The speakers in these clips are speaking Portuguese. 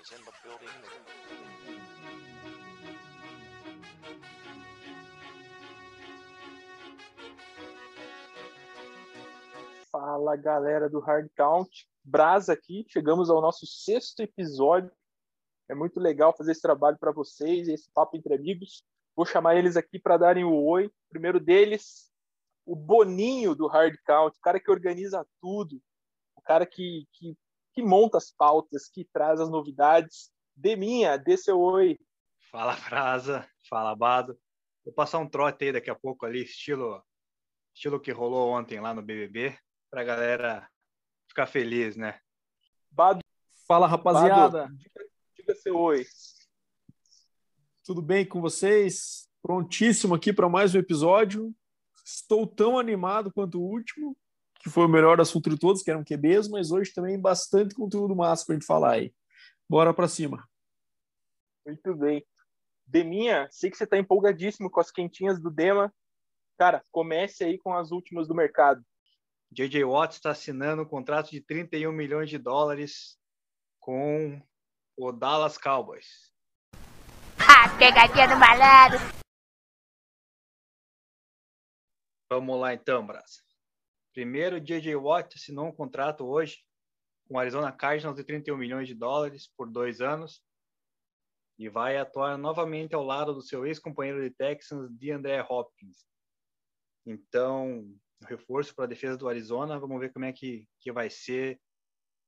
is in the building. Fala galera do Hard Count, Brasa aqui, chegamos ao nosso sexto episódio. É muito legal fazer esse trabalho para vocês, esse papo entre amigos. Vou chamar eles aqui para darem o oi. Primeiro deles, o Boninho do Hard Count, o cara que organiza tudo, o cara que, que, que monta as pautas, que traz as novidades. Deminha, dê seu oi. Fala, Brasa. Fala, Bado. Vou passar um trote aí daqui a pouco ali, estilo, estilo que rolou ontem lá no BBB, pra galera ficar feliz, né? Bado, Fala, rapaziada. Bado, diga, diga seu oi. Tudo bem com vocês? Prontíssimo aqui para mais um episódio. Estou tão animado quanto o último, que foi o melhor assunto de todos, que eram QBs, mas hoje também bastante conteúdo massa para a gente falar aí. Bora para cima. Muito bem. Deminha, sei que você está empolgadíssimo com as quentinhas do Dema. Cara, comece aí com as últimas do mercado. J.J. Watt está assinando um contrato de 31 milhões de dólares com o Dallas Cowboys. Ha, pegadinha do malandro. Vamos lá então, Brasa. Primeiro, J.J. Watt assinou um contrato hoje com o Arizona Cardinals de 31 milhões de dólares por dois anos e vai atuar novamente ao lado do seu ex-companheiro de Texans, DeAndre Hopkins. Então, reforço para a defesa do Arizona, vamos ver como é que, que vai ser.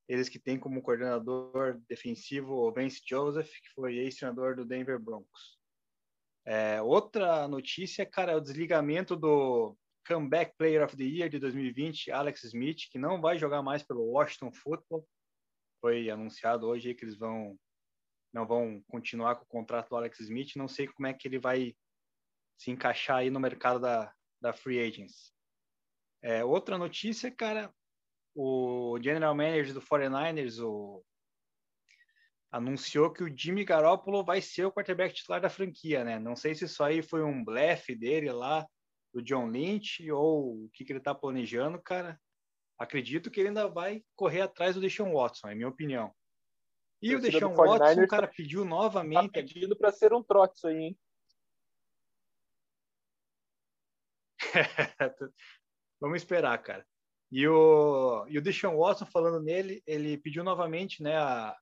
Eles que têm como coordenador defensivo o Vance Joseph, que foi ex-treinador do Denver Broncos. É, outra notícia, cara, é o desligamento do Comeback Player of the Year de 2020, Alex Smith, que não vai jogar mais pelo Washington Football. Foi anunciado hoje que eles vão não vão continuar com o contrato do Alex Smith. Não sei como é que ele vai se encaixar aí no mercado da, da free agents. É, outra notícia, cara, o general manager do 49ers o, anunciou que o Jimmy Garoppolo vai ser o quarterback titular da franquia, né? Não sei se isso aí foi um blefe dele lá, do John Lynch, ou o que, que ele tá planejando, cara. Acredito que ele ainda vai correr atrás do Deshaun Watson, é minha opinião. E o Deshaun Watson, o cara tá, pediu novamente. Tá pedindo para ser um trote isso aí, hein? Vamos esperar, cara. E o, e o Deshaun Watson, falando nele, ele pediu novamente, né, a,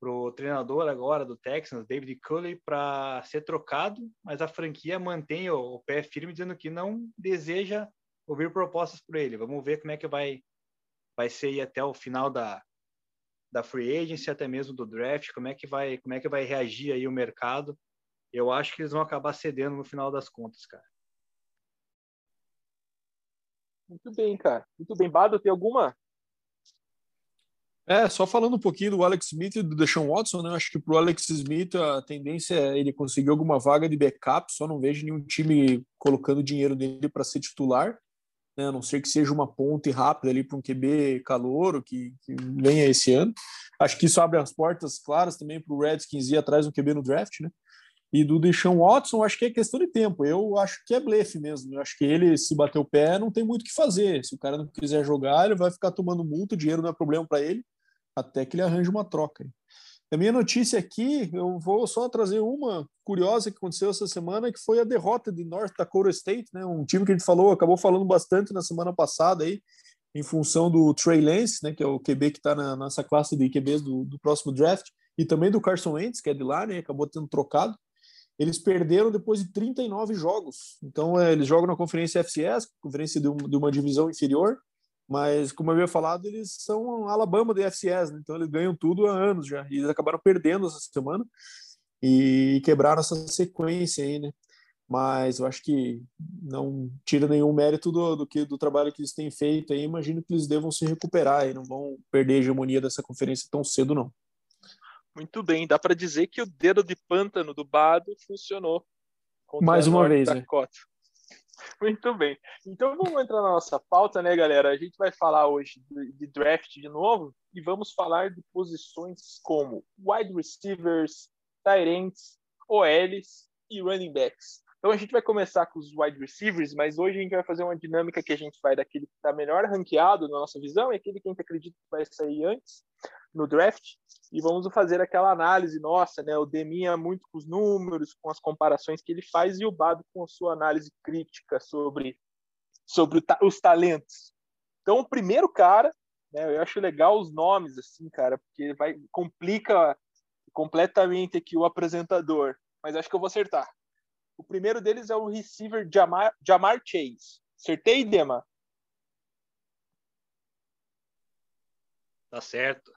pro treinador agora do Texans, David Culley, para ser trocado, mas a franquia mantém o, o, pé firme, dizendo que não deseja ouvir propostas por ele. Vamos ver como é que vai, vai ser até o final da, da free agency, até mesmo do draft, como é que vai, como é que vai reagir aí o mercado. Eu acho que eles vão acabar cedendo no final das contas, cara. Muito bem, cara. Muito bem. Bado, tem alguma? É, só falando um pouquinho do Alex Smith e do Deshaun Watson, né? Acho que pro Alex Smith a tendência é ele conseguir alguma vaga de backup, só não vejo nenhum time colocando dinheiro nele para ser titular, né? A não ser que seja uma ponte rápida ali para um QB calouro que, que venha esse ano. Acho que isso abre as portas claras também para o Redskins ir atrás do QB no draft, né? E do Deshaun Watson, acho que é questão de tempo. Eu acho que é blefe mesmo. Eu acho que ele, se bater o pé, não tem muito o que fazer. Se o cara não quiser jogar, ele vai ficar tomando multa, o dinheiro não é problema para ele, até que ele arranje uma troca. A minha notícia aqui, eu vou só trazer uma curiosa que aconteceu essa semana, que foi a derrota de North Dakota State, né? um time que a gente falou, acabou falando bastante na semana passada aí, em função do Trey Lance, né, que é o QB que está na, nessa classe de QBs do, do próximo draft, e também do Carson Wentz, que é de lá, né, acabou tendo trocado eles perderam depois de 39 jogos. Então, é, eles jogam na conferência FCS, conferência de, um, de, uma divisão inferior, mas, como eu havia falado, eles são Alabama da FCS, né? então eles ganham tudo há anos já. E eles acabaram perdendo essa semana e quebraram essa sequência aí, né? Mas eu acho que não tira nenhum mérito do, do, que, do trabalho que eles têm feito aí. Imagino que eles devam se recuperar e não vão perder a hegemonia dessa conferência tão cedo, não. Muito bem, dá para dizer que o dedo de pântano do Bado funcionou. Mais uma vez, né? Muito bem. Então vamos entrar na nossa pauta, né, galera? A gente vai falar hoje de draft de novo e vamos falar de posições como wide receivers, tight ends, OLs e running backs. Então a gente vai começar com os wide receivers, mas hoje a gente vai fazer uma dinâmica que a gente vai daquele que está melhor ranqueado na nossa visão e aquele que a gente acredita que vai sair antes no draft e vamos fazer aquela análise nossa, né? O Deminha muito com os números, com as comparações que ele faz e o Bado com a sua análise crítica sobre sobre os talentos. Então, o primeiro cara, né, eu acho legal os nomes assim, cara, porque vai complica completamente aqui o apresentador, mas acho que eu vou acertar. O primeiro deles é o receiver Jamar, Jamar Chase. Acertei, Dema? Tá certo.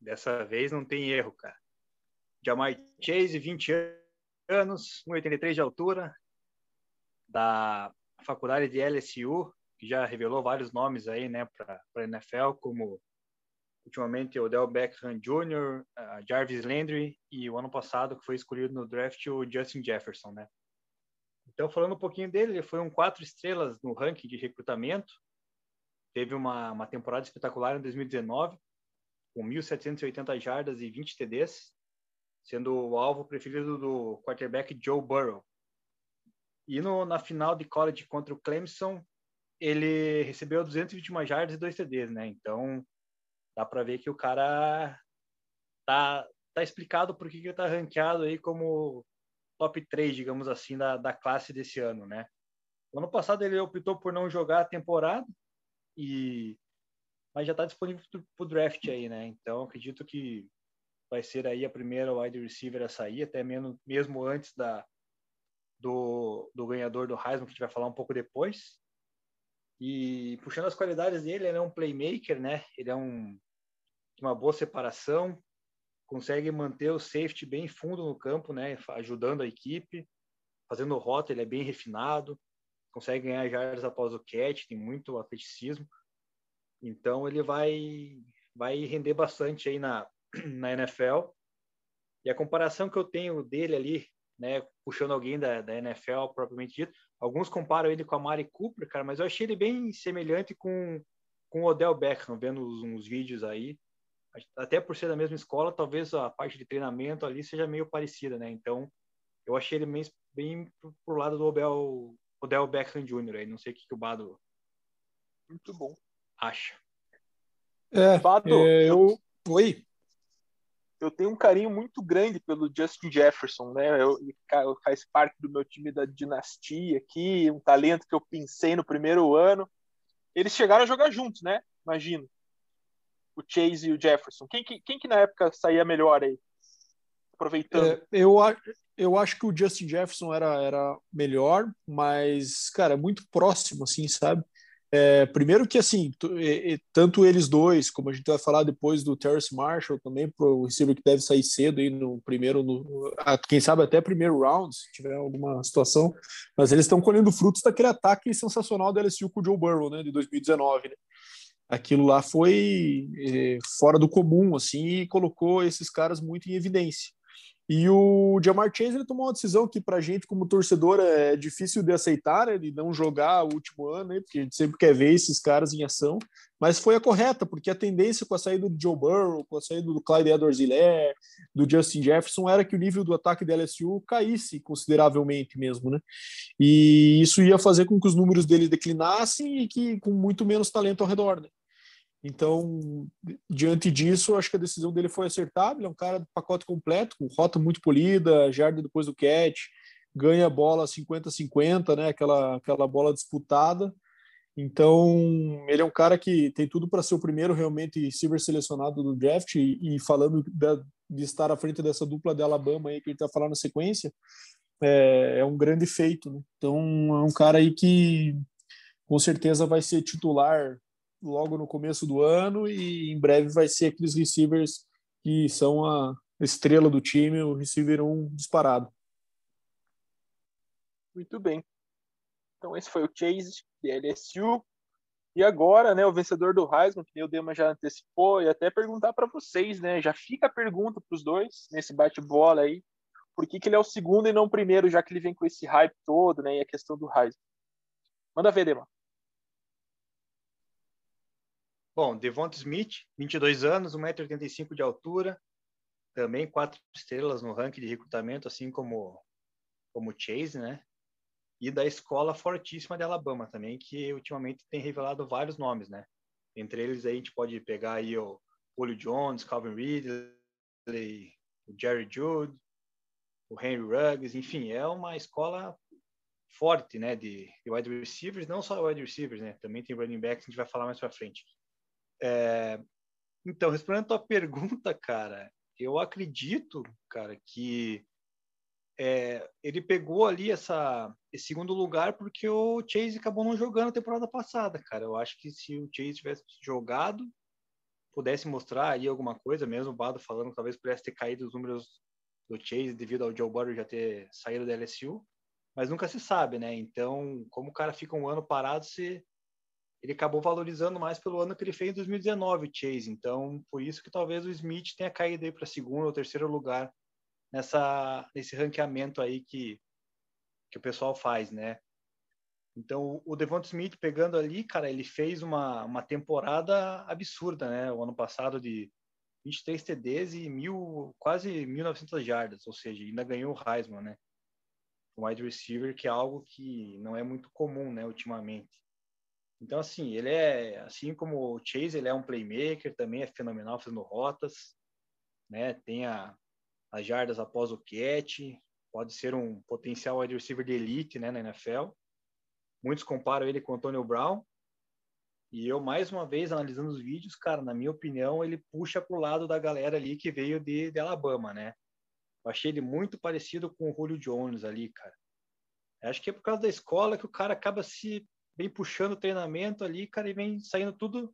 Dessa vez não tem erro, cara. Jamar Chase, 20 anos, 1,83 de altura, da faculdade de LSU, que já revelou vários nomes aí, né, para a NFL, como ultimamente o Odell Beckham Jr., Jarvis Landry e o ano passado que foi escolhido no draft o Justin Jefferson, né? Então, falando um pouquinho dele, ele foi um quatro estrelas no ranking de recrutamento, teve uma, uma temporada espetacular em 2019, com 1.780 jardas e 20 TDs, sendo o alvo preferido do quarterback Joe Burrow. E no, na final de college contra o Clemson, ele recebeu 221 jardas e 2 TDs, né? Então, dá para ver que o cara tá, tá explicado por que ele tá ranqueado aí como top 3, digamos assim, da, da classe desse ano, né? No ano passado ele optou por não jogar a temporada e mas já está disponível para o draft aí, né? Então acredito que vai ser aí a primeira wide receiver a sair, até mesmo, mesmo antes da do, do ganhador do Heisman, que a gente vai falar um pouco depois. E puxando as qualidades dele, ele é um playmaker, né? Ele é um uma boa separação, consegue manter o safety bem fundo no campo, né, ajudando a equipe, fazendo rota, ele é bem refinado, consegue ganhar jardas após o catch, tem muito atleticismo. Então ele vai vai render bastante aí na na NFL. E a comparação que eu tenho dele ali, né, puxando alguém da, da NFL propriamente dito, alguns comparam ele com a Mari Cooper, cara, mas eu achei ele bem semelhante com com o Odell Beckham, vendo uns, uns vídeos aí até por ser da mesma escola, talvez a parte de treinamento ali seja meio parecida, né? Então, eu achei ele bem, bem pro lado do Odell, Odell Beckham Jr. aí. Não sei o que, que o Bado muito bom acha. É, Bado, é, eu... Oi? Eu tenho um carinho muito grande pelo Justin Jefferson, né? Eu, ele faz parte do meu time da dinastia aqui, um talento que eu pensei no primeiro ano. Eles chegaram a jogar juntos, né? Imagino o Chase e o Jefferson? Quem que, quem que na época saía melhor aí? Aproveitando. É, eu, eu acho que o Justin Jefferson era, era melhor, mas, cara, muito próximo, assim, sabe? É, primeiro que, assim, tanto eles dois, como a gente vai falar depois do Terrace Marshall também, para o receiver que deve sair cedo aí no primeiro, no, quem sabe até primeiro round, se tiver alguma situação, mas eles estão colhendo frutos daquele ataque sensacional do LSU com o Joe Burrow, né, de 2019, né? aquilo lá foi é, fora do comum, assim, e colocou esses caras muito em evidência. E o Jamar Chase ele tomou uma decisão que, para a gente, como torcedor, é difícil de aceitar, né, de não jogar o último ano, né, porque a gente sempre quer ver esses caras em ação, mas foi a correta, porque a tendência com a saída do Joe Burrow, com a saída do Clyde Edwards-Helaire, do Justin Jefferson, era que o nível do ataque da LSU caísse consideravelmente mesmo, né? E isso ia fazer com que os números dele declinassem e que com muito menos talento ao redor, né? Então, diante disso, acho que a decisão dele foi acertada. Ele é um cara de pacote completo, com rota muito polida, jarda depois do catch, ganha a bola 50-50, né? Aquela, aquela bola disputada. Então, ele é um cara que tem tudo para ser o primeiro realmente receiver selecionado do draft. E, e falando de estar à frente dessa dupla de Alabama aí que ele está falando na sequência, é, é um grande feito. Né? Então, é um cara aí que com certeza vai ser titular logo no começo do ano e em breve vai ser aqueles receivers que são a estrela do time, o receiver 1 disparado. Muito bem. Então esse foi o Chase de LSU. E agora, né, o vencedor do Heisman, que o Dema já antecipou, e até perguntar para vocês, né, já fica a pergunta para os dois nesse bate-bola aí, por que, que ele é o segundo e não o primeiro, já que ele vem com esse hype todo, né, e a questão do Heisman. Manda ver, Dema. Bom, Devonta Smith, 22 anos, 1,85m de altura, também quatro estrelas no ranking de recrutamento, assim como como Chase, né? E da escola fortíssima de Alabama também, que ultimamente tem revelado vários nomes, né? Entre eles aí a gente pode pegar aí o Julio Jones, Calvin Ridley, o Jerry Jude, o Henry Ruggs, enfim, é uma escola forte, né, de, de wide receivers, não só wide receivers, né, também tem running backs, a gente vai falar mais para frente. É, então, respondendo a tua pergunta, cara, eu acredito, cara, que é, ele pegou ali essa, esse segundo lugar porque o Chase acabou não jogando a temporada passada, cara. Eu acho que se o Chase tivesse jogado, pudesse mostrar aí alguma coisa, mesmo o Bado falando que talvez pudesse ter caído os números do Chase devido ao Joe Burrow já ter saído da LSU, mas nunca se sabe, né? Então, como o cara fica um ano parado, se ele acabou valorizando mais pelo ano que ele fez em 2019, o Chase. Então, por isso que talvez o Smith tenha caído aí para segundo ou terceiro lugar nessa nesse ranqueamento aí que que o pessoal faz, né? Então, o Devonta Smith pegando ali, cara, ele fez uma, uma temporada absurda, né? O ano passado de 23 TDs e mil, quase 1.900 jardas, ou seja, ainda ganhou o Heisman, né? Um wide receiver, que é algo que não é muito comum, né, ultimamente. Então, assim, ele é, assim como o Chase, ele é um playmaker, também é fenomenal fazendo rotas, né? Tem a, as jardas após o catch, pode ser um potencial wide receiver de elite né, na NFL. Muitos comparam ele com o Antonio Brown. E eu, mais uma vez, analisando os vídeos, cara, na minha opinião, ele puxa para o lado da galera ali que veio de, de Alabama, né? Eu achei ele muito parecido com o Julio Jones ali, cara. Acho que é por causa da escola que o cara acaba se bem puxando o treinamento ali, cara, e vem saindo tudo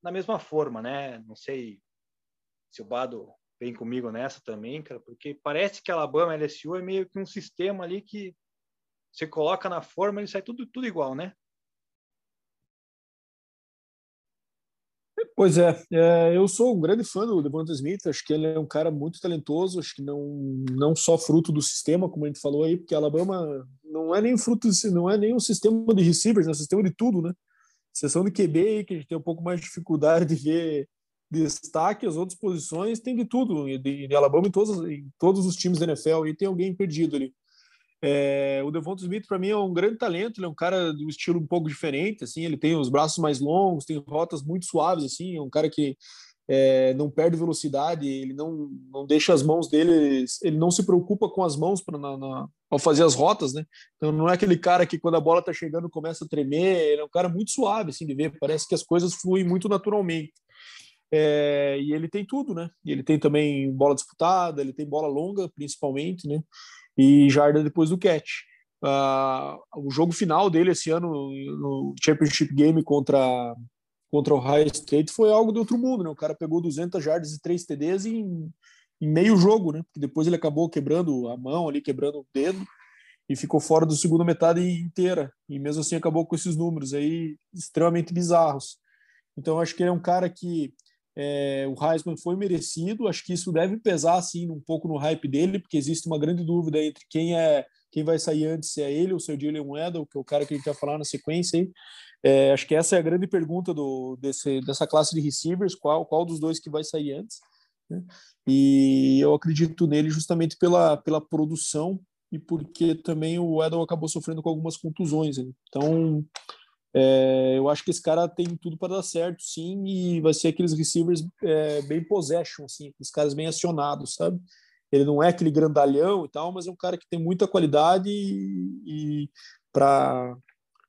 na mesma forma, né? Não sei se o Bado vem comigo nessa também, cara, porque parece que Alabama LSU é meio que um sistema ali que você coloca na forma e sai tudo, tudo igual, né? Pois é, é, eu sou um grande fã do Devonta Smith, acho que ele é um cara muito talentoso, acho que não, não só fruto do sistema, como a gente falou aí, porque Alabama não é nem fruto, não é nem um sistema de receivers, é um sistema de tudo, né? Exceção de QB, que a gente tem um pouco mais de dificuldade de ver destaque, as outras posições tem de tudo, de, de Alabama em todos, em todos os times da NFL, e tem alguém perdido ali. É, o Devonta Smith, para mim, é um grande talento, ele é um cara de um estilo um pouco diferente, assim, ele tem os braços mais longos, tem rotas muito suaves, assim, é um cara que é, não perde velocidade, ele não, não deixa as mãos dele, ele não se preocupa com as mãos para ao fazer as rotas, né? Então não é aquele cara que quando a bola tá chegando começa a tremer, ele é um cara muito suave, assim, de ver, parece que as coisas fluem muito naturalmente. É, e ele tem tudo, né? Ele tem também bola disputada, ele tem bola longa, principalmente, né? E jarda depois do catch. Uh, o jogo final dele esse ano no Championship Game contra contra o High State foi algo de outro mundo, né? O cara pegou 200 jardas e 3 TDs em, em meio jogo, né? Porque depois ele acabou quebrando a mão ali, quebrando o dedo e ficou fora do segunda metade inteira. E mesmo assim acabou com esses números aí extremamente bizarros. Então acho que ele é um cara que é, o Heisman foi merecido, acho que isso deve pesar assim um pouco no hype dele, porque existe uma grande dúvida entre quem é quem vai sair antes, se é ele ou se é o Jalen Weddle, que é o cara que a gente vai falar na sequência aí. É, acho que essa é a grande pergunta do, desse, dessa classe de receivers, qual, qual dos dois que vai sair antes. Né? E eu acredito nele justamente pela, pela produção e porque também o Weddle acabou sofrendo com algumas contusões. Né? Então, é, eu acho que esse cara tem tudo para dar certo, sim, e vai ser aqueles receivers é, bem possession, assim, os caras bem acionados, sabe? Ele não é aquele grandalhão e tal, mas é um cara que tem muita qualidade e, e para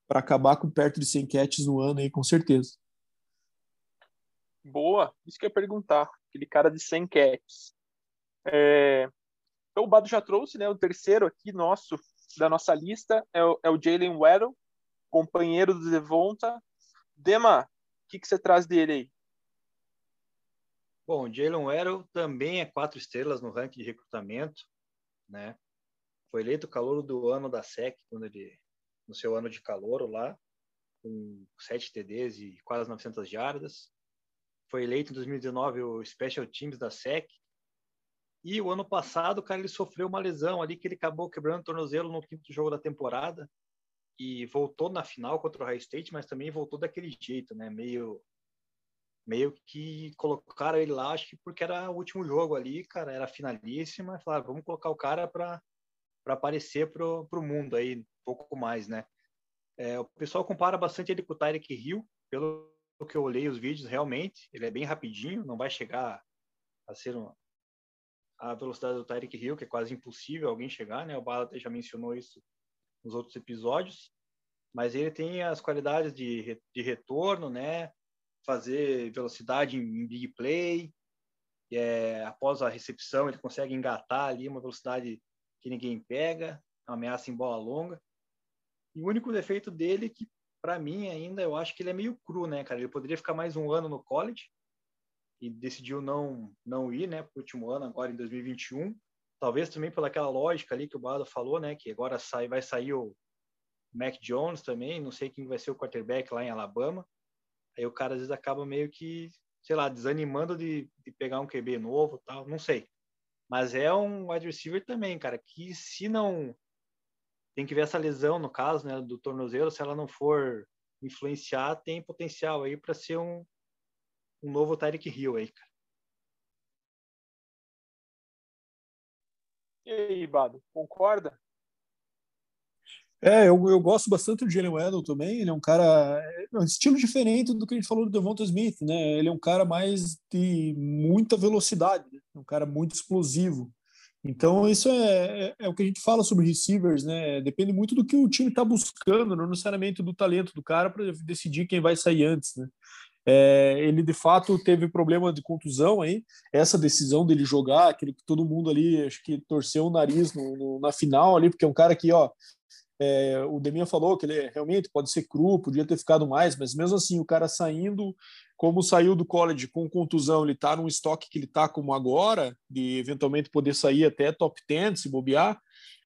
para acabar com perto de 100 catches no ano aí, com certeza. Boa, isso que eu ia perguntar, aquele cara de 100 catches. É... Então o Bado já trouxe, né, o terceiro aqui nosso da nossa lista é o, é o Jalen Waddle, companheiro do Devonta. Dema, o que, que você traz dele aí? Bom, Jalen Waddle também é quatro estrelas no ranking de recrutamento, né? Foi eleito calor do ano da SEC, quando ele, no seu ano de calor lá, com sete TDs e quase 900 jardas. Foi eleito em 2019 o Special Teams da SEC. E o ano passado, cara, ele sofreu uma lesão ali que ele acabou quebrando o tornozelo no quinto jogo da temporada e voltou na final contra o High State, mas também voltou daquele jeito, né? Meio meio que colocaram ele lá, acho que porque era o último jogo ali, cara, era finalíssima, falaram, vamos colocar o cara para para aparecer pro, pro mundo aí um pouco mais, né? É, o pessoal compara bastante ele com o Tyreek Hill, pelo que eu olhei os vídeos, realmente, ele é bem rapidinho, não vai chegar a ser uma, a velocidade do Tyreek Hill, que é quase impossível alguém chegar, né? O Bala já mencionou isso nos outros episódios, mas ele tem as qualidades de, de retorno, né? Fazer velocidade em, big play, é, após a recepção ele consegue engatar ali uma velocidade que ninguém pega, ameaça em bola longa. E o único defeito dele é que para mim ainda eu acho que ele é meio cru, né, cara? Ele poderia ficar mais um ano no college, e decidiu não não ir, né, para o último ano agora em 2021. Talvez também pelaquela lógica ali que o Bado falou, né, que agora sai vai sair o Mac Jones também, não sei quem vai ser o quarterback lá em Alabama. Aí o cara às vezes acaba meio que, sei lá, desanimando de, de pegar um QB novo, tal, não sei. Mas é um wide receiver também, cara, que se não tem que ver essa lesão no caso, né, do tornozelo, se ela não for influenciar, tem potencial aí para ser um um novo Tyreek Hill aí, cara. E aí, Bado, concorda? É, eu, eu gosto bastante do Jalen Waddle também. Ele é um cara. É um estilo diferente do que a gente falou do Devonta Smith, né? Ele é um cara mais de muita velocidade, né? um cara muito explosivo. Então, isso é, é, é, o que a gente fala sobre receivers, né? Depende muito do que o time está buscando, não necessariamente do talento do cara para decidir quem vai sair antes, né? É, ele de fato teve problema de contusão aí. Essa decisão dele jogar, aquele que todo mundo ali acho que torceu o nariz no, no, na final ali, porque é um cara que, ó, é, o Deminha falou que ele realmente pode ser cru, podia ter ficado mais, mas mesmo assim, o cara saindo, como saiu do college com contusão, ele tá num estoque que ele tá como agora, de eventualmente poder sair até top 10 se bobear.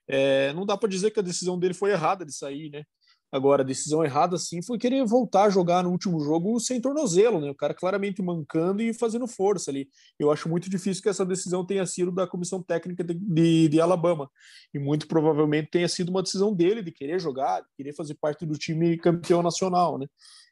É, não dá para dizer que a decisão dele foi errada de sair, né? Agora, a decisão errada, sim, foi querer voltar a jogar no último jogo sem tornozelo, né? O cara claramente mancando e fazendo força ali. Eu acho muito difícil que essa decisão tenha sido da comissão técnica de, de, de Alabama. E muito provavelmente tenha sido uma decisão dele de querer jogar, de querer fazer parte do time campeão nacional, né?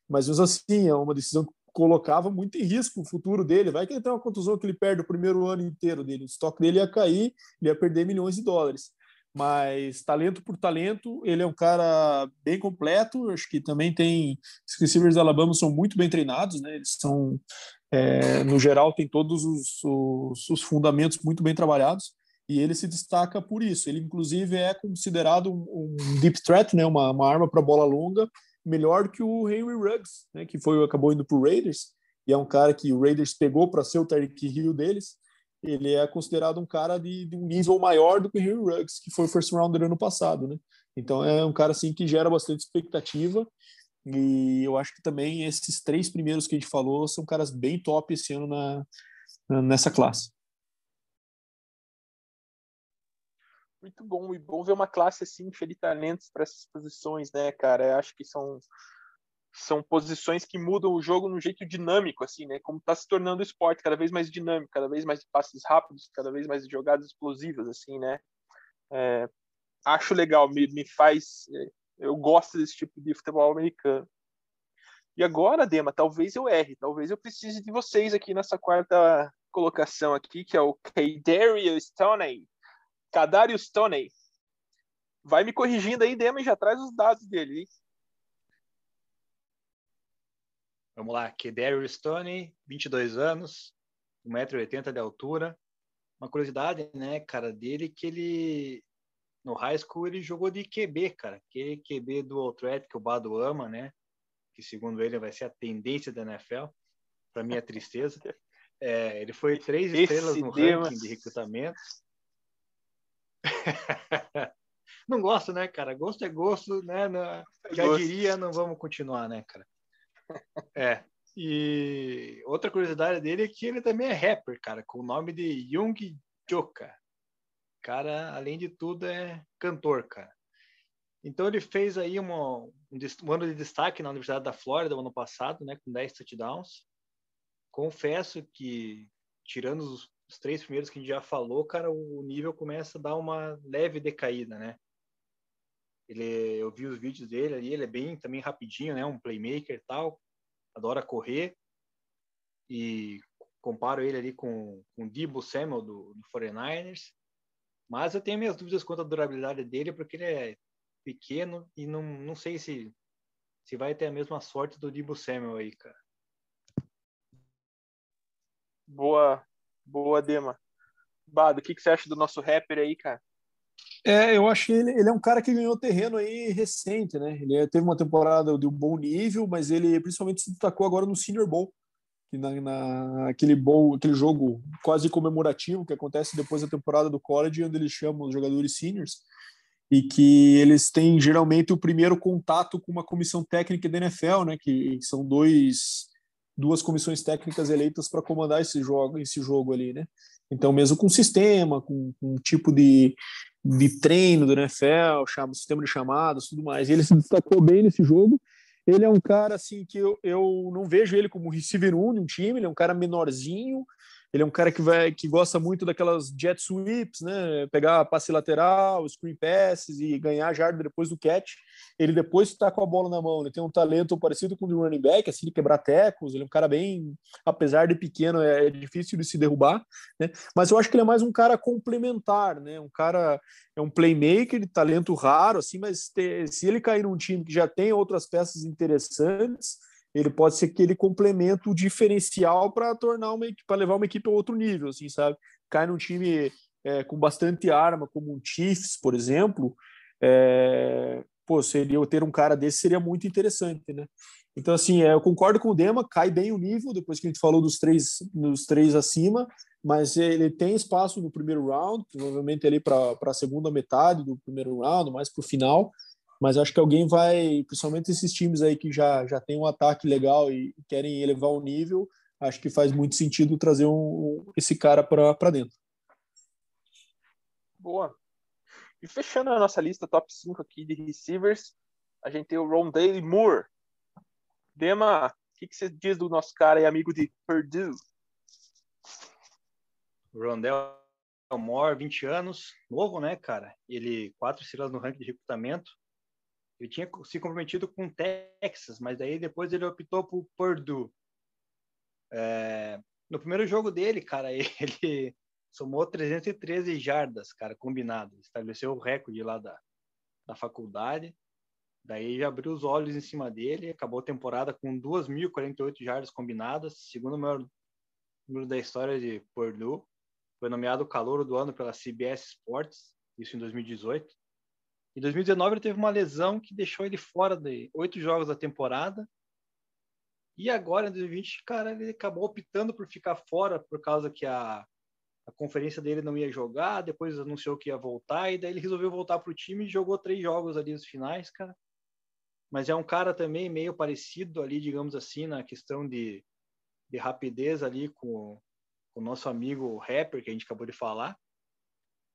Mas mesmo assim, é uma decisão que colocava muito em risco o futuro dele. Vai que ele tem uma contusão que ele perde o primeiro ano inteiro dele. O estoque dele ia cair, ele ia perder milhões de dólares mas talento por talento, ele é um cara bem completo. Acho que também tem. Os receivers da Alabama são muito bem treinados, né? Eles são, é, no geral, tem todos os, os, os, fundamentos muito bem trabalhados e ele se destaca por isso. Ele, inclusive, é considerado um, um deep threat, né? Uma, uma arma para bola longa, melhor que o Henry Ruggs, né? Que foi acabou indo para o Raiders e é um cara que o Raiders pegou para ser o Tyreek Hill deles ele é considerado um cara de, de um nível maior do que o Henry Ruggs, que foi first rounder ano passado, né? Então é um cara assim que gera bastante expectativa e eu acho que também esses três primeiros que a gente falou são caras bem top esse ano na, nessa classe. Muito bom, e bom ver uma classe assim cheia de talentos para essas posições, né, cara? Eu acho que são são posições que mudam o jogo num jeito dinâmico, assim, né? Como está se tornando o esporte cada vez mais dinâmico, cada vez mais passes rápidos, cada vez mais jogadas explosivas, assim, né? É, acho legal, me, me faz. É, eu gosto desse tipo de futebol americano. E agora, Dema, talvez eu erre, talvez eu precise de vocês aqui nessa quarta colocação aqui, que é o Kadarius Stoney. Kadarius Stoney. Vai me corrigindo aí, Dema, e já traz os dados dele, hein? Vamos lá, Kedarius Stone, 22 anos, 1,80m de altura. Uma curiosidade, né, cara, dele que ele no high school ele jogou de QB, cara. Aquele QB do threat que o Bado ama, né? Que segundo ele vai ser a tendência da NFL. Para mim é tristeza. É, ele foi três estrelas no ranking de recrutamento. não gosto, né, cara? Gosto é gosto, né? Já diria, não vamos continuar, né, cara? É. E outra curiosidade dele é que ele também é rapper, cara, com o nome de Jung Joka. Cara, além de tudo, é cantor, cara. Então ele fez aí uma, um, um ano de destaque na Universidade da Flórida no ano passado, né, com 10 touchdowns. Confesso que, tirando os, os três primeiros que a gente já falou, cara, o nível começa a dar uma leve decaída, né? Ele, eu vi os vídeos dele ali, ele é bem também rapidinho, né? Um playmaker e tal, adora correr. E comparo ele ali com, com o Debo Samuel do, do 49ers. Mas eu tenho minhas dúvidas quanto à durabilidade dele, porque ele é pequeno e não, não sei se, se vai ter a mesma sorte do Debo Samuel aí, cara. Boa, boa, Dema. Bado, o que, que você acha do nosso rapper aí, cara? É, eu acho que ele, ele é um cara que ganhou terreno aí recente, né? Ele teve uma temporada de um bom nível, mas ele principalmente se destacou agora no Senior Bowl, que na, na aquele bowl, aquele jogo quase comemorativo que acontece depois da temporada do college, onde eles chamam os jogadores seniors e que eles têm geralmente o primeiro contato com uma comissão técnica da NFL, né? Que são dois duas comissões técnicas eleitas para comandar esse jogo, esse jogo ali, né? Então, mesmo com sistema, com, com tipo de, de treino do NFL, chama, sistema de chamadas, tudo mais. E ele se destacou bem nesse jogo. Ele é um cara assim que eu, eu não vejo ele como receiver 1 de um time, ele é um cara menorzinho, ele é um cara que vai que gosta muito daquelas jet sweeps, né? Pegar passe lateral, screen passes e ganhar jarda depois do catch. Ele depois está com a bola na mão, ele tem um talento parecido com o do running back, assim, de quebrar tecos. Ele é um cara bem, apesar de pequeno, é, é difícil de se derrubar, né? Mas eu acho que ele é mais um cara complementar, né? Um cara é um playmaker de talento raro, assim, mas te, se ele cair num time que já tem outras peças interessantes ele pode ser aquele complemento diferencial para tornar uma para levar uma equipe a outro nível, assim, sabe? Cai num time é, com bastante arma, como um Chiefs, por exemplo, é, pô, seria ter um cara desse seria muito interessante, né? Então, assim, é, eu concordo com o Dema, cai bem o nível, depois que a gente falou dos três, dos três acima, mas ele tem espaço no primeiro round, provavelmente ali para a segunda metade do primeiro round, mais para o final, mas acho que alguém vai, principalmente esses times aí que já, já tem um ataque legal e querem elevar o nível, acho que faz muito sentido trazer um, esse cara para dentro. Boa. E fechando a nossa lista top 5 aqui de receivers, a gente tem o Ron Daly Moore. Dema, o que, que você diz do nosso cara e amigo de Purdue? Rondell Moore, 20 anos, novo, né, cara? Ele, quatro estrelas no ranking de recrutamento, ele tinha se comprometido com Texas, mas daí depois ele optou por Purdue. É, no primeiro jogo dele, cara, ele somou 313 jardas, cara, combinado. Estabeleceu o recorde lá da, da faculdade. Daí abriu os olhos em cima dele, acabou a temporada com 2.048 jardas combinadas, segundo maior número da história de Purdue. Foi nomeado calor do ano pela CBS Sports, isso em 2018. Em 2019 ele teve uma lesão que deixou ele fora de oito jogos da temporada. E agora, em 2020, cara, ele acabou optando por ficar fora por causa que a, a conferência dele não ia jogar, depois anunciou que ia voltar, e daí ele resolveu voltar para o time e jogou três jogos ali nos finais, cara. Mas é um cara também meio parecido ali, digamos assim, na questão de, de rapidez ali com, com o nosso amigo rapper, que a gente acabou de falar.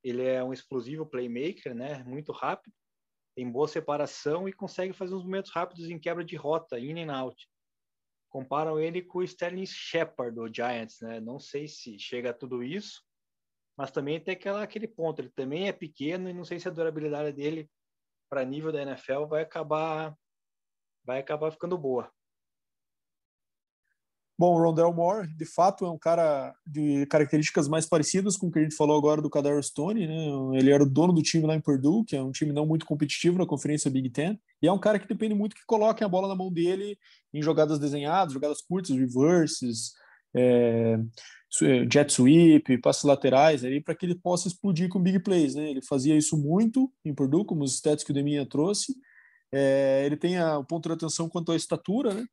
Ele é um explosivo playmaker, né? Muito rápido, tem boa separação e consegue fazer uns momentos rápidos em quebra de rota, in and out. Comparam ele com o Sterling Shepard do Giants, né? Não sei se chega a tudo isso, mas também tem aquela, aquele ponto. Ele também é pequeno e não sei se a durabilidade dele para nível da NFL vai acabar vai acabar ficando boa. Bom, o Rondell Moore, de fato, é um cara de características mais parecidas com o que a gente falou agora do Kadar Stone, né? Ele era o dono do time lá em Purdue, que é um time não muito competitivo na conferência Big Ten, e é um cara que depende muito que coloquem a bola na mão dele em jogadas desenhadas, jogadas curtas, reverses, é, jet sweep, passes laterais, para que ele possa explodir com big plays, né? Ele fazia isso muito em Purdue, como os stats que o Deminha trouxe. É, ele tem o ponto de atenção quanto à estatura, né?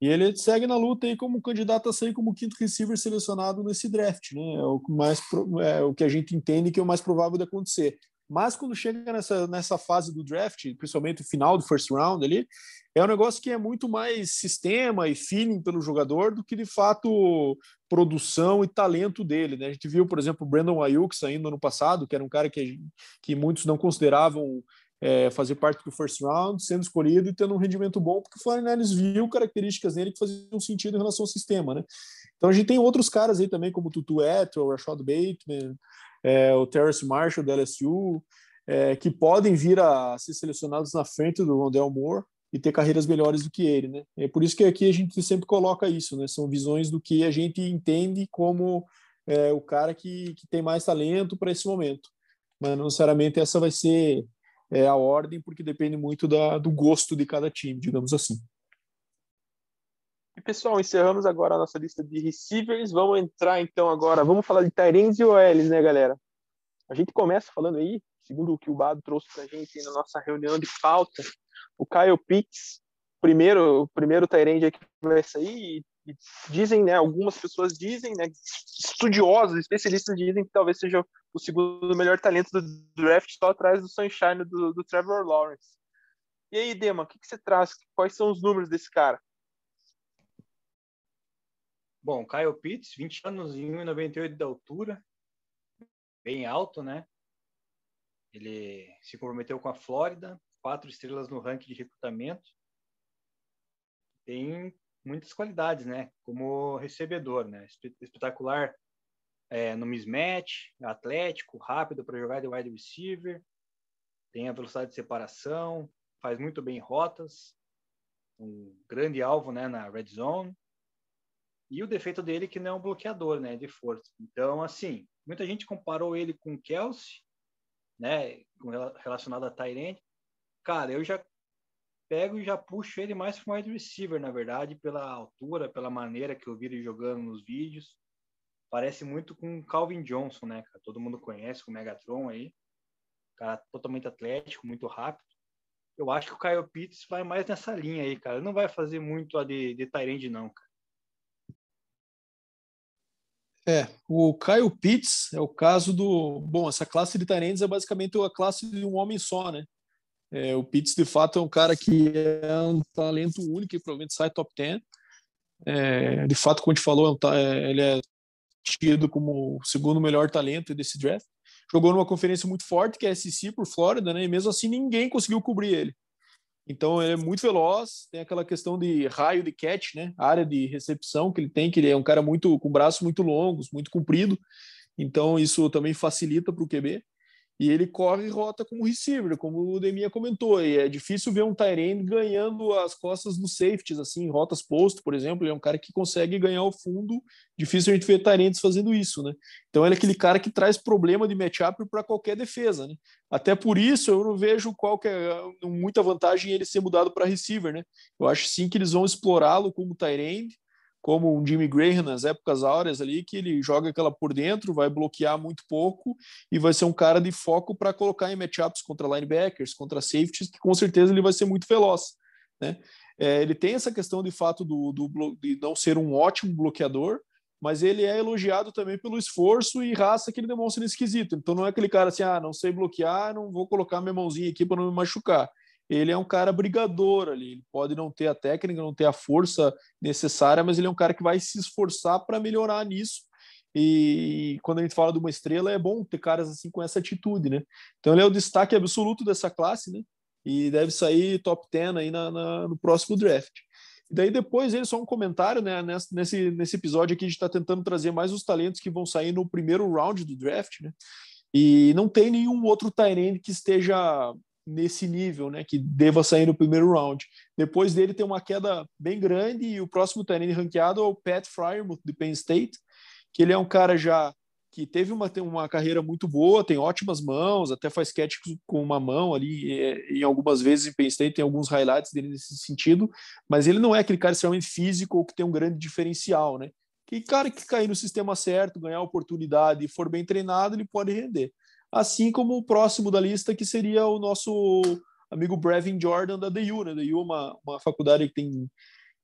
E ele segue na luta aí como candidato a sair como quinto receiver selecionado nesse draft, né? É o, mais, é o que a gente entende que é o mais provável de acontecer. Mas quando chega nessa, nessa fase do draft, principalmente o final do first round ali, é um negócio que é muito mais sistema e feeling pelo jogador do que de fato produção e talento dele. Né? A gente viu, por exemplo, o Brandon Ayuk saindo ano passado, que era um cara que, que muitos não consideravam é, fazer parte do first round, sendo escolhido e tendo um rendimento bom, porque o Flanelis viu características nele que faziam sentido em relação ao sistema, né? Então a gente tem outros caras aí também, como o Tutu Eto, o Rashad Bateman, é, o Terrence Marshall da LSU, é, que podem vir a ser selecionados na frente do Rondell Moore e ter carreiras melhores do que ele, né? É por isso que aqui a gente sempre coloca isso, né? São visões do que a gente entende como é, o cara que, que tem mais talento para esse momento. Mas não necessariamente essa vai ser é, a ordem, porque depende muito da, do gosto de cada time, digamos assim. E pessoal, encerramos agora a nossa lista de receivers. Vamos entrar então agora, vamos falar de Tyrants e OLs, né, galera? A gente começa falando aí, segundo o que o Bado trouxe pra gente na nossa reunião de pauta, o Kyle Pitts, primeiro, o primeiro Tyrande que vai sair, dizem, né, algumas pessoas dizem, né, estudiosos, especialistas dizem que talvez seja o segundo melhor talento do draft só atrás do Sunshine do, do Trevor Lawrence. E aí, Dema, o que, que você traz? Quais são os números desse cara? Bom, Kyle Pitts, 20 anos e 1,98 de altura, bem alto, né? Ele se comprometeu com a Flórida, quatro estrelas no ranking de recrutamento. Tem muitas qualidades, né? Como recebedor, né? Espetacular é, no mismatch, atlético, rápido para jogar de wide receiver, tem a velocidade de separação, faz muito bem rotas, um grande alvo, né, na red zone. E o defeito dele é que não é um bloqueador, né, de força. Então, assim, muita gente comparou ele com o Kelsey, né, relacionado a Tyrant. Cara, eu já pego e já puxo ele mais para wide receiver, na verdade, pela altura, pela maneira que eu vi ele jogando nos vídeos. Parece muito com Calvin Johnson, né, cara? Todo mundo conhece o Megatron aí. Cara totalmente atlético, muito rápido. Eu acho que o Kyle Pitts vai mais nessa linha aí, cara. Não vai fazer muito a de, de Tyrande, não, cara. É, o Kyle Pitts é o caso do. Bom, essa classe de Tyrands é basicamente a classe de um homem só, né? É, o Pitts, de fato, é um cara que é um talento único e provavelmente sai top 10. É, de fato, como a gente falou, é é, ele é tido como o segundo melhor talento desse draft. Jogou numa conferência muito forte, que é a SEC por Flórida, né? E mesmo assim ninguém conseguiu cobrir ele. Então ele é muito veloz, tem aquela questão de raio de catch, né? Área de recepção que ele tem, que ele é um cara muito com braços muito longos, muito comprido. Então isso também facilita para o QB. E ele corre rota como receiver, como o Deminha comentou. E é difícil ver um Tyrene ganhando as costas dos safeties, assim, rotas posto, por exemplo. Ele é um cara que consegue ganhar o fundo. Difícil a gente ver Tyrants fazendo isso, né? Então ele é aquele cara que traz problema de matchup para qualquer defesa, né? Até por isso eu não vejo qual é muita vantagem ele ser mudado para receiver, né? Eu acho sim que eles vão explorá-lo como Tyrene como um Jimmy Graham nas épocas áureas ali, que ele joga aquela por dentro, vai bloquear muito pouco e vai ser um cara de foco para colocar em matchups contra linebackers, contra safeties, que com certeza ele vai ser muito veloz. Né? É, ele tem essa questão de fato do, do, de não ser um ótimo bloqueador, mas ele é elogiado também pelo esforço e raça que ele demonstra nesse quesito. Então não é aquele cara assim, ah, não sei bloquear, não vou colocar minha mãozinha aqui para não me machucar ele é um cara brigador ali. Ele pode não ter a técnica, não ter a força necessária, mas ele é um cara que vai se esforçar para melhorar nisso. E quando a gente fala de uma estrela, é bom ter caras assim com essa atitude, né? Então ele é o destaque absoluto dessa classe, né? E deve sair top 10 aí na, na no próximo draft. E daí depois ele só um comentário, né? Nesse, nesse episódio aqui a gente está tentando trazer mais os talentos que vão sair no primeiro round do draft, né? E não tem nenhum outro Tyrande que esteja nesse nível, né, que deva sair no primeiro round. Depois dele tem uma queda bem grande e o próximo terreno ranqueado é o Pat Fryermuth de Penn State, que ele é um cara já que teve uma, uma carreira muito boa, tem ótimas mãos, até faz catch com uma mão ali, e, e algumas vezes em Penn State tem alguns highlights dele nesse sentido, mas ele não é aquele cara extremamente físico ou que tem um grande diferencial, né? Que cara que cair no sistema certo, ganhar oportunidade e for bem treinado, ele pode render assim como o próximo da lista, que seria o nosso amigo Brevin Jordan da DU, né? DU é uma, uma faculdade que tem,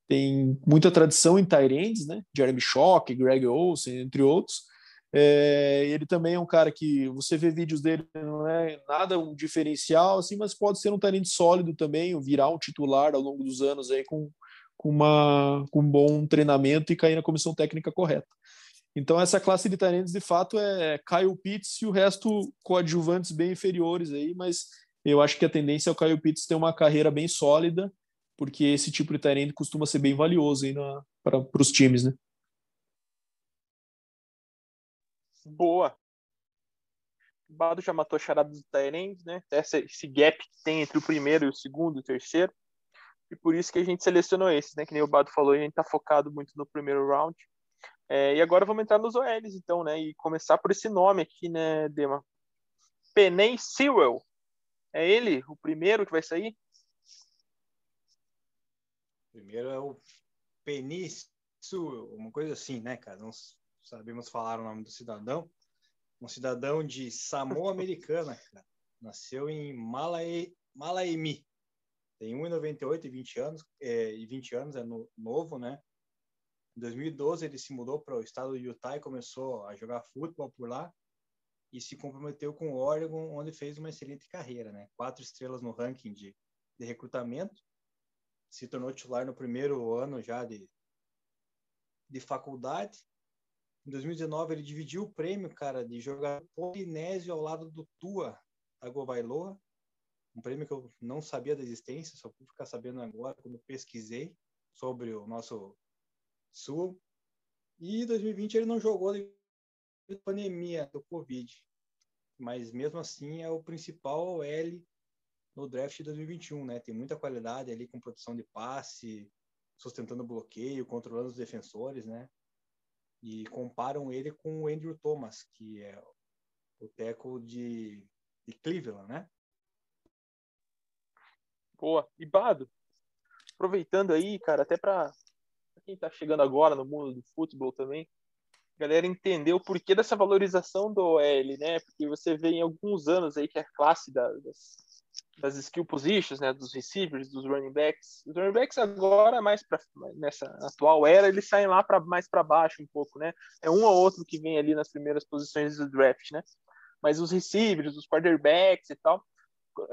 tem muita tradição em Tyrands, né? Jeremy Schock, Greg Olsen, entre outros. É, ele também é um cara que você vê vídeos dele, não é nada um diferencial, assim, mas pode ser um talento sólido também, virar um titular ao longo dos anos aí com, com, uma, com um bom treinamento e cair na comissão técnica correta. Então, essa classe de talentos, de fato, é Kyle Pitts e o resto coadjuvantes bem inferiores aí, mas eu acho que a tendência é o Kyle Pitts ter uma carreira bem sólida, porque esse tipo de talento costuma ser bem valioso aí para os times, né? Boa. O Bado já matou a charada do Tyrande, né? Essa, esse gap que tem entre o primeiro e o segundo e o terceiro. E por isso que a gente selecionou esses, né? Que nem o Bado falou, a gente tá focado muito no primeiro round. É, e agora vamos entrar nos OLs, então, né? E começar por esse nome aqui, né, Dema? Penay Sewell. É ele o primeiro que vai sair? Primeiro é o Penis Sewell, uma coisa assim, né, cara? Não sabemos falar o nome do cidadão. Um cidadão de Samoa Americana, cara. Nasceu em Malai, Malaimi. Tem 1,98 e 20 anos, é, e 20 anos, é no, novo, né? Em 2012 ele se mudou para o estado do Utah e começou a jogar futebol por lá e se comprometeu com o Oregon, onde fez uma excelente carreira, né? Quatro estrelas no ranking de, de recrutamento, se tornou titular no primeiro ano já de, de faculdade. Em 2019 ele dividiu o prêmio, cara, de jogar polinésio ao lado do Tua Tagovailoa, um prêmio que eu não sabia da existência, só fui ficar sabendo agora quando pesquisei sobre o nosso Sul. E em 2020 ele não jogou devido à pandemia do Covid. Mas mesmo assim é o principal L no draft de 2021, né? Tem muita qualidade ali com produção de passe, sustentando bloqueio, controlando os defensores, né? E comparam ele com o Andrew Thomas, que é o teco de, de Cleveland, né? Boa. E Bado, aproveitando aí, cara, até para quem está chegando agora no mundo do futebol também, galera entender o porquê dessa valorização do OL, né? Porque você vê em alguns anos aí que a classe da, das, das skill positions, né, dos receivers, dos running backs, os running backs agora mais para nessa atual era eles saem lá para mais para baixo um pouco, né? É um ou outro que vem ali nas primeiras posições do draft, né? Mas os receivers, os quarterbacks e tal,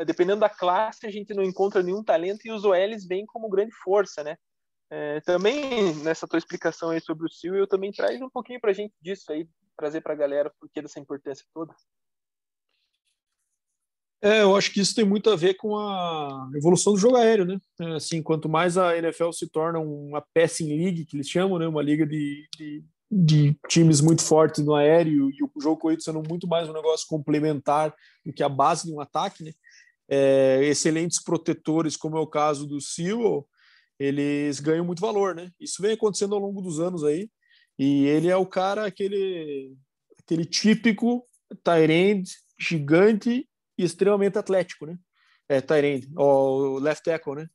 dependendo da classe, a gente não encontra nenhum talento e os OLs vêm como grande força, né? É, também nessa tua explicação aí sobre o Sil, eu também traz um pouquinho para a gente disso aí, trazer para a galera o porquê dessa importância toda. É, eu acho que isso tem muito a ver com a evolução do jogo aéreo, né? É, assim, quanto mais a NFL se torna uma passing league, que eles chamam, né? Uma liga de, de, de times muito fortes no aéreo e o jogo corrido sendo muito mais um negócio complementar do que a base de um ataque, né? é, excelentes protetores, como é o caso do Sewell, eles ganham muito valor, né? Isso vem acontecendo ao longo dos anos aí, e ele é o cara, aquele, aquele típico Tyrande gigante e extremamente atlético, né? É, Tyrande, o left tackle, né?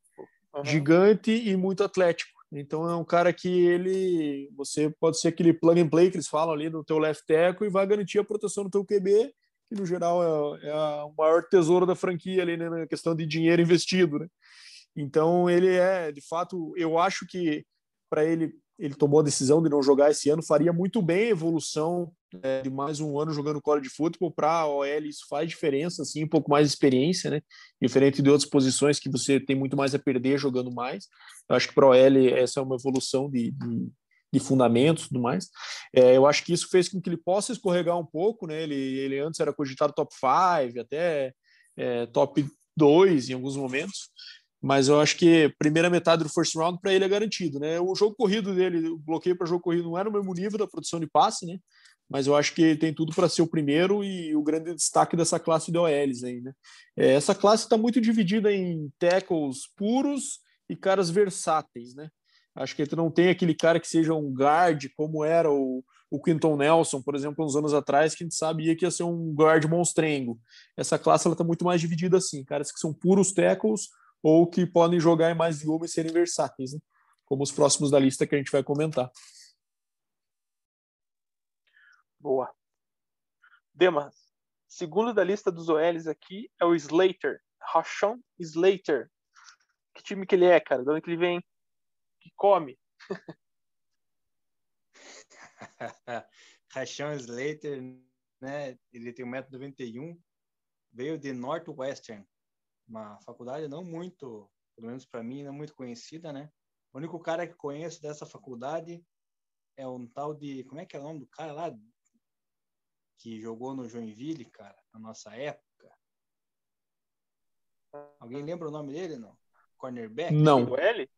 Uhum. Gigante e muito atlético. Então é um cara que ele, você pode ser aquele plug and play que eles falam ali no teu left tackle e vai garantir a proteção do teu QB que no geral é, é o maior tesouro da franquia ali, né, na questão de dinheiro investido, né? Então ele é, de fato, eu acho que para ele ele tomou a decisão de não jogar esse ano, faria muito bem a evolução é, de mais um ano jogando college football para a OL, isso faz diferença, assim, um pouco mais de experiência, né? Diferente de outras posições que você tem muito mais a perder jogando mais. Eu acho que para a OL essa é uma evolução de, de, de fundamentos tudo mais. É, eu acho que isso fez com que ele possa escorregar um pouco, né? Ele, ele antes era cogitado top 5, até é, top 2 em alguns momentos. Mas eu acho que primeira metade do first round para ele é garantido, né? O jogo corrido dele, o bloqueio para jogo corrido não era o mesmo nível da produção de passe, né? Mas eu acho que ele tem tudo para ser o primeiro e o grande destaque dessa classe de OLs aí, né? É, essa classe está muito dividida em tackles puros e caras versáteis, né? Acho que não tem aquele cara que seja um guard, como era o, o Quinton Nelson, por exemplo, uns anos atrás, que a gente sabia que ia ser um guard monstrengo. Essa classe está muito mais dividida assim, caras que são puros tackles ou que podem jogar em mais de uma e serem versáteis, né? como os próximos da lista que a gente vai comentar. Boa. Dema, segundo da lista dos OLs aqui é o Slater, Rashon Slater. Que time que ele é, cara? De onde que ele vem? que come. Rashon Slater, né? Ele tem 1,91m, veio de Northwestern, uma faculdade não muito, pelo menos para mim, não muito conhecida, né? O único cara que conheço dessa faculdade é um tal de. Como é que é o nome do cara lá? Que jogou no Joinville, cara, na nossa época. Alguém lembra o nome dele, não? Cornerback? Não. O L?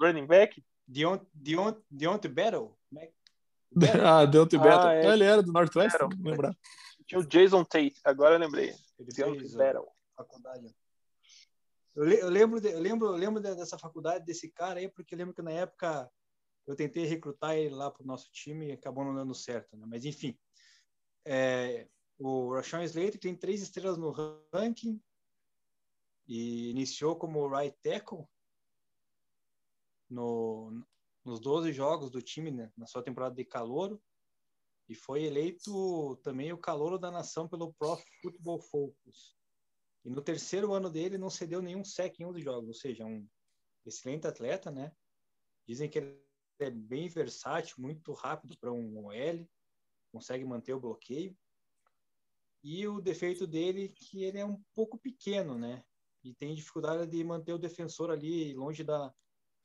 running back? Deont, Deont, Deont Battle? ah, Deont Battle. Ah, é. Ele era do Northwest, não lembrar. Tinha o Jason Tate, agora eu lembrei. Ele Deont Battle. Faculdade. Eu, lembro, de, eu lembro, eu lembro dessa faculdade desse cara aí, porque eu lembro que na época eu tentei recrutar ele lá para o nosso time e acabou não dando certo, né? Mas enfim, é, o Rashawn Slater tem três estrelas no ranking e iniciou como right tackle no, nos 12 jogos do time né, na sua temporada de calouro e foi eleito também o calouro da nação pelo Pro Football Focus. E no terceiro ano dele não cedeu nenhum sec em um dos jogos, ou seja, um excelente atleta, né? Dizem que ele é bem versátil, muito rápido para um OL, consegue manter o bloqueio. E o defeito dele é que ele é um pouco pequeno, né? E tem dificuldade de manter o defensor ali longe da,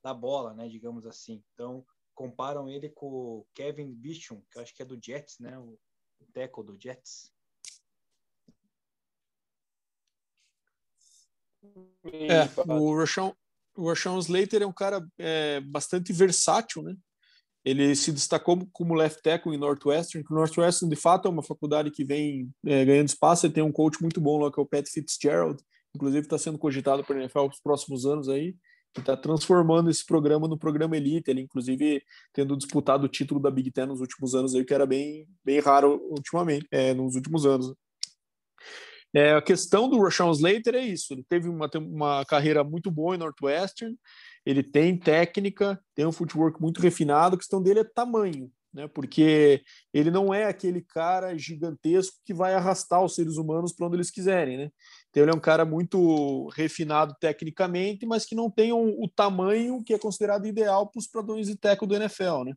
da bola, né? Digamos assim. Então, comparam ele com o Kevin Bishop, que eu acho que é do Jets, né? O, o tackle do Jets. É, o Rashawn, o Rashawn Slater é um cara é, bastante versátil, né? Ele se destacou como left tackle em Northwestern, que o Northwestern de fato é uma faculdade que vem é, ganhando espaço. Ele tem um coach muito bom lá que é o Pat Fitzgerald, inclusive está sendo cogitado para a NFL nos próximos anos aí, que está transformando esse programa no programa elite. Ele inclusive tendo disputado o título da Big Ten nos últimos anos aí, que era bem bem raro ultimamente, é, nos últimos anos. É, a questão do Rashawn Slater é isso. Ele teve uma, uma carreira muito boa em Northwestern, ele tem técnica, tem um footwork muito refinado. A questão dele é tamanho, né? Porque ele não é aquele cara gigantesco que vai arrastar os seres humanos para onde eles quiserem, né? Então ele é um cara muito refinado tecnicamente, mas que não tem um, o tamanho que é considerado ideal para os padrões de tackle do NFL, né?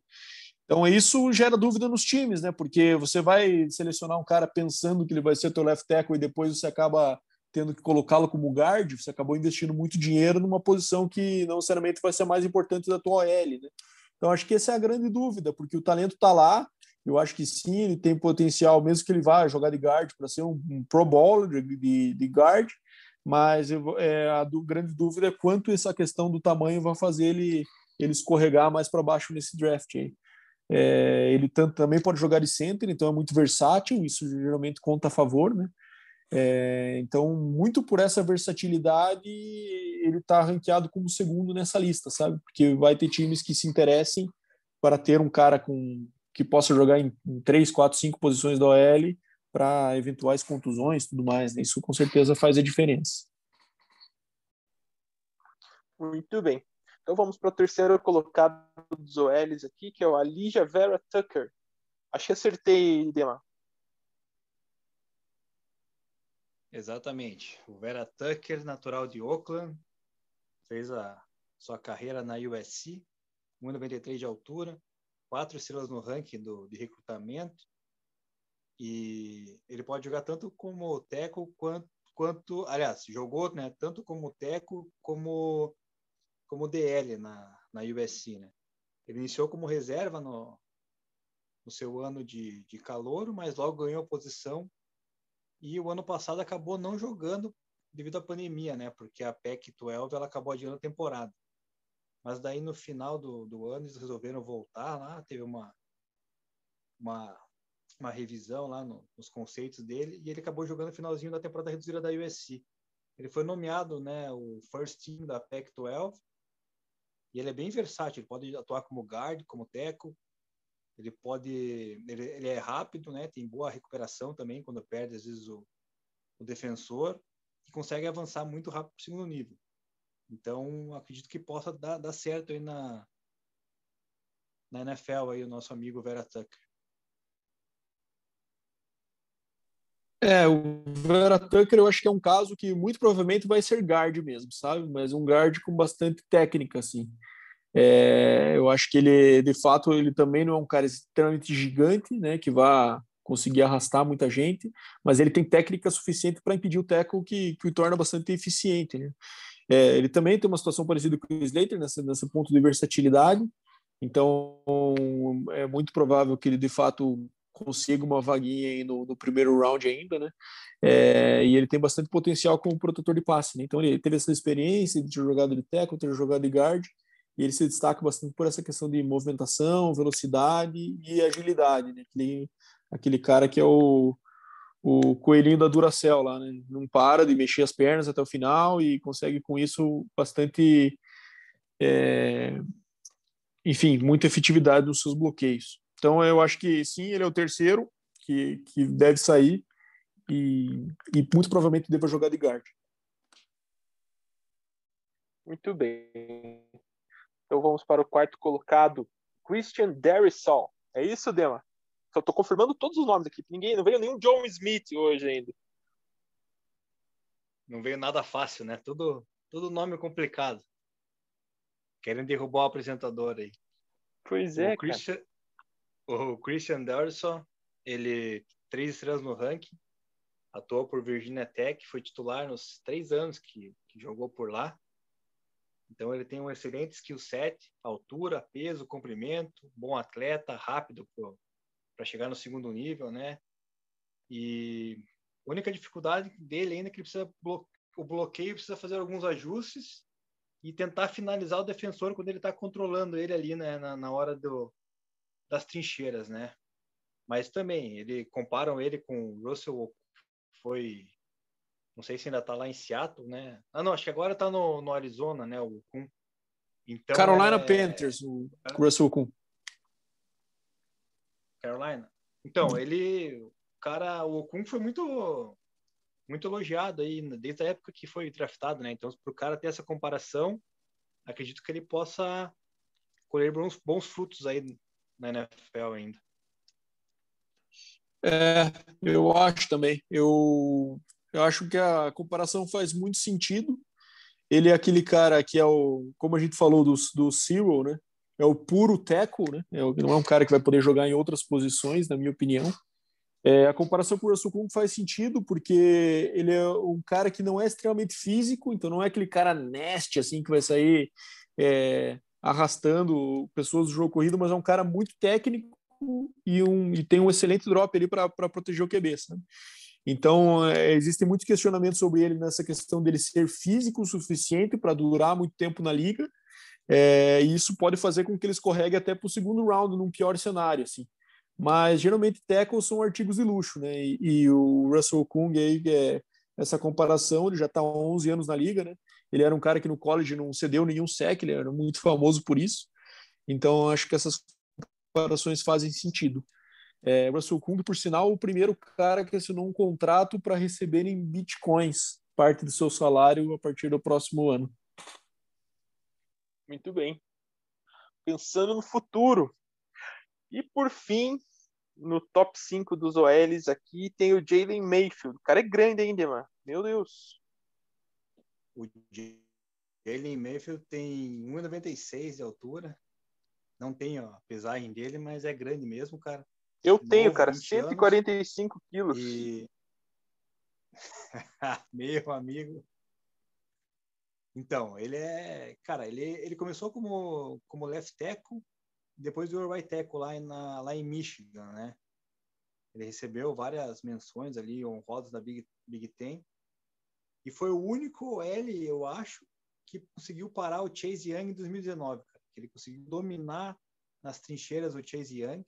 Então isso gera dúvida nos times, né? Porque você vai selecionar um cara pensando que ele vai ser teu left tackle e depois você acaba tendo que colocá-lo como guard, você acabou investindo muito dinheiro numa posição que não necessariamente vai ser mais importante da tua OL, né? Então acho que essa é a grande dúvida, porque o talento está lá. Eu acho que sim, ele tem potencial, mesmo que ele vá jogar de guard para ser um, um, Pro Bowl de, de, de guard, mas eu, é, a do, grande dúvida é quanto essa questão do tamanho vai fazer ele, ele escorregar mais para baixo nesse draft aí. É, ele também pode jogar de center, então é muito versátil, isso geralmente conta a favor, né? É, então, muito por essa versatilidade, ele está ranqueado como segundo nessa lista, sabe? Porque vai ter times que se interessem para ter um cara com que possa jogar em, em três, quatro, cinco posições da OL para eventuais contusões e tudo mais. Né? Isso com certeza faz a diferença. Muito bem. Então vamos para o terceiro colocado dos OLs aqui, que é o Alija Vera Tucker. Acho que acertei, Dema. Exatamente. O Vera Tucker, natural de Oakland, fez a sua carreira na USC, 1,93 de altura, quatro estrelas no ranking do, de recrutamento. E ele pode jogar tanto como teco quanto, quanto aliás, jogou né, tanto como teco como como DL na, na USC, né? Ele iniciou como reserva no, no seu ano de, de calor, mas logo ganhou posição e o ano passado acabou não jogando devido à pandemia, né? Porque a PEC 12 ela acabou adiando a temporada. Mas daí no final do, do ano eles resolveram voltar lá, teve uma uma, uma revisão lá no, nos conceitos dele e ele acabou jogando no finalzinho da temporada reduzida da USC. Ele foi nomeado, né, o first team da PEC 12 e ele é bem versátil, ele pode atuar como guard, como teco, ele pode, ele, ele, é rápido, né? Tem boa recuperação também quando perde às vezes o, o defensor e consegue avançar muito rápido para o segundo nível. Então acredito que possa dar, dar certo aí na na NFL aí o nosso amigo Vera Tucker. É, o Vera Tucker eu acho que é um caso que muito provavelmente vai ser guard mesmo, sabe? Mas um guard com bastante técnica, assim. É, eu acho que ele, de fato, ele também não é um cara extremamente gigante, né? Que vá conseguir arrastar muita gente, mas ele tem técnica suficiente para impedir o tackle que, que o torna bastante eficiente, né? É, ele também tem uma situação parecida com o Slater nesse, nesse ponto de versatilidade, então é muito provável que ele de fato consiga uma vaguinha aí no, no primeiro round ainda, né? É, e ele tem bastante potencial como protetor de passe, né? Então ele teve essa experiência de ter jogado de tackle, ter jogado de guard, e ele se destaca bastante por essa questão de movimentação, velocidade e agilidade, né? Aquele, aquele cara que é o, o coelhinho da Duracell lá, né? Não para de mexer as pernas até o final e consegue com isso bastante, é, enfim, muita efetividade nos seus bloqueios. Então, eu acho que sim, ele é o terceiro que, que deve sair e, e muito provavelmente deva jogar de guard. Muito bem. Então vamos para o quarto colocado, Christian Darrisol. É isso, Dema? Só tô confirmando todos os nomes aqui. Ninguém, não veio nenhum John Smith hoje ainda. Não veio nada fácil, né? Tudo, tudo nome complicado. Querem derrubar o apresentador aí. Pois é, o Christian, o Christian Darson, ele três estrelas no ranking, atuou por Virginia Tech, foi titular nos três anos que, que jogou por lá. Então ele tem um excelente skill set, altura, peso, comprimento, bom atleta, rápido para chegar no segundo nível, né? E a única dificuldade dele ainda é que ele precisa blo o bloqueio precisa fazer alguns ajustes e tentar finalizar o defensor quando ele está controlando ele ali né, na, na hora do, das trincheiras, né? Mas também ele comparam ele com o Russell foi não sei se ainda está lá em Seattle, né? Ah, não, acho que agora está no, no Arizona, né? O. Então, Carolina é... Panthers, o Russell Kuhn. Carolina. Então, ele, o cara, o Kuhn foi muito muito elogiado aí desde a época que foi draftado, né? Então, para o cara ter essa comparação, acredito que ele possa colher bons, bons frutos aí na NFL ainda. É, eu acho também. Eu, eu acho que a comparação faz muito sentido. Ele é aquele cara que é o, como a gente falou do, do Cyril, né? É o puro teco, né? É, não é um cara que vai poder jogar em outras posições, na minha opinião. É, a comparação com o Russell Kung faz sentido porque ele é um cara que não é extremamente físico, então não é aquele cara neste assim que vai sair é, arrastando pessoas do jogo corrido, mas é um cara muito técnico e, um, e tem um excelente drop ali para proteger o QB. Né? Então, é, existem muitos questionamentos sobre ele nessa questão dele ser físico o suficiente para durar muito tempo na liga, é, e isso pode fazer com que ele escorregue até para o segundo round, num pior cenário. Assim. Mas, geralmente, tackles são artigos de luxo, né? E, e o Russell Kung, aí, é, essa comparação, ele já está há 11 anos na liga, né? Ele era um cara que no college não cedeu nenhum sec, ele era muito famoso por isso. Então, acho que essas comparações fazem sentido. É, Russell Kung, por sinal, o primeiro cara que assinou um contrato para receber em bitcoins parte do seu salário a partir do próximo ano. Muito bem. Pensando no futuro. E por fim, no top 5 dos OLs aqui tem o Jalen Mayfield. O cara é grande ainda, mano. Meu Deus. O Jalen Mayfield tem 1,96 de altura. Não tem ó, a pesagem dele, mas é grande mesmo, cara. Eu tenho, cara, 145 anos. quilos. E... Meu amigo. Então, ele é. Cara, ele, ele começou como, como left tackle, depois do right tackle lá, na, lá em Michigan, né? Ele recebeu várias menções ali, honrosas da Big, Big Ten. E foi o único L, eu acho, que conseguiu parar o Chase Young em 2019, cara. Ele conseguiu dominar nas trincheiras o Chase Young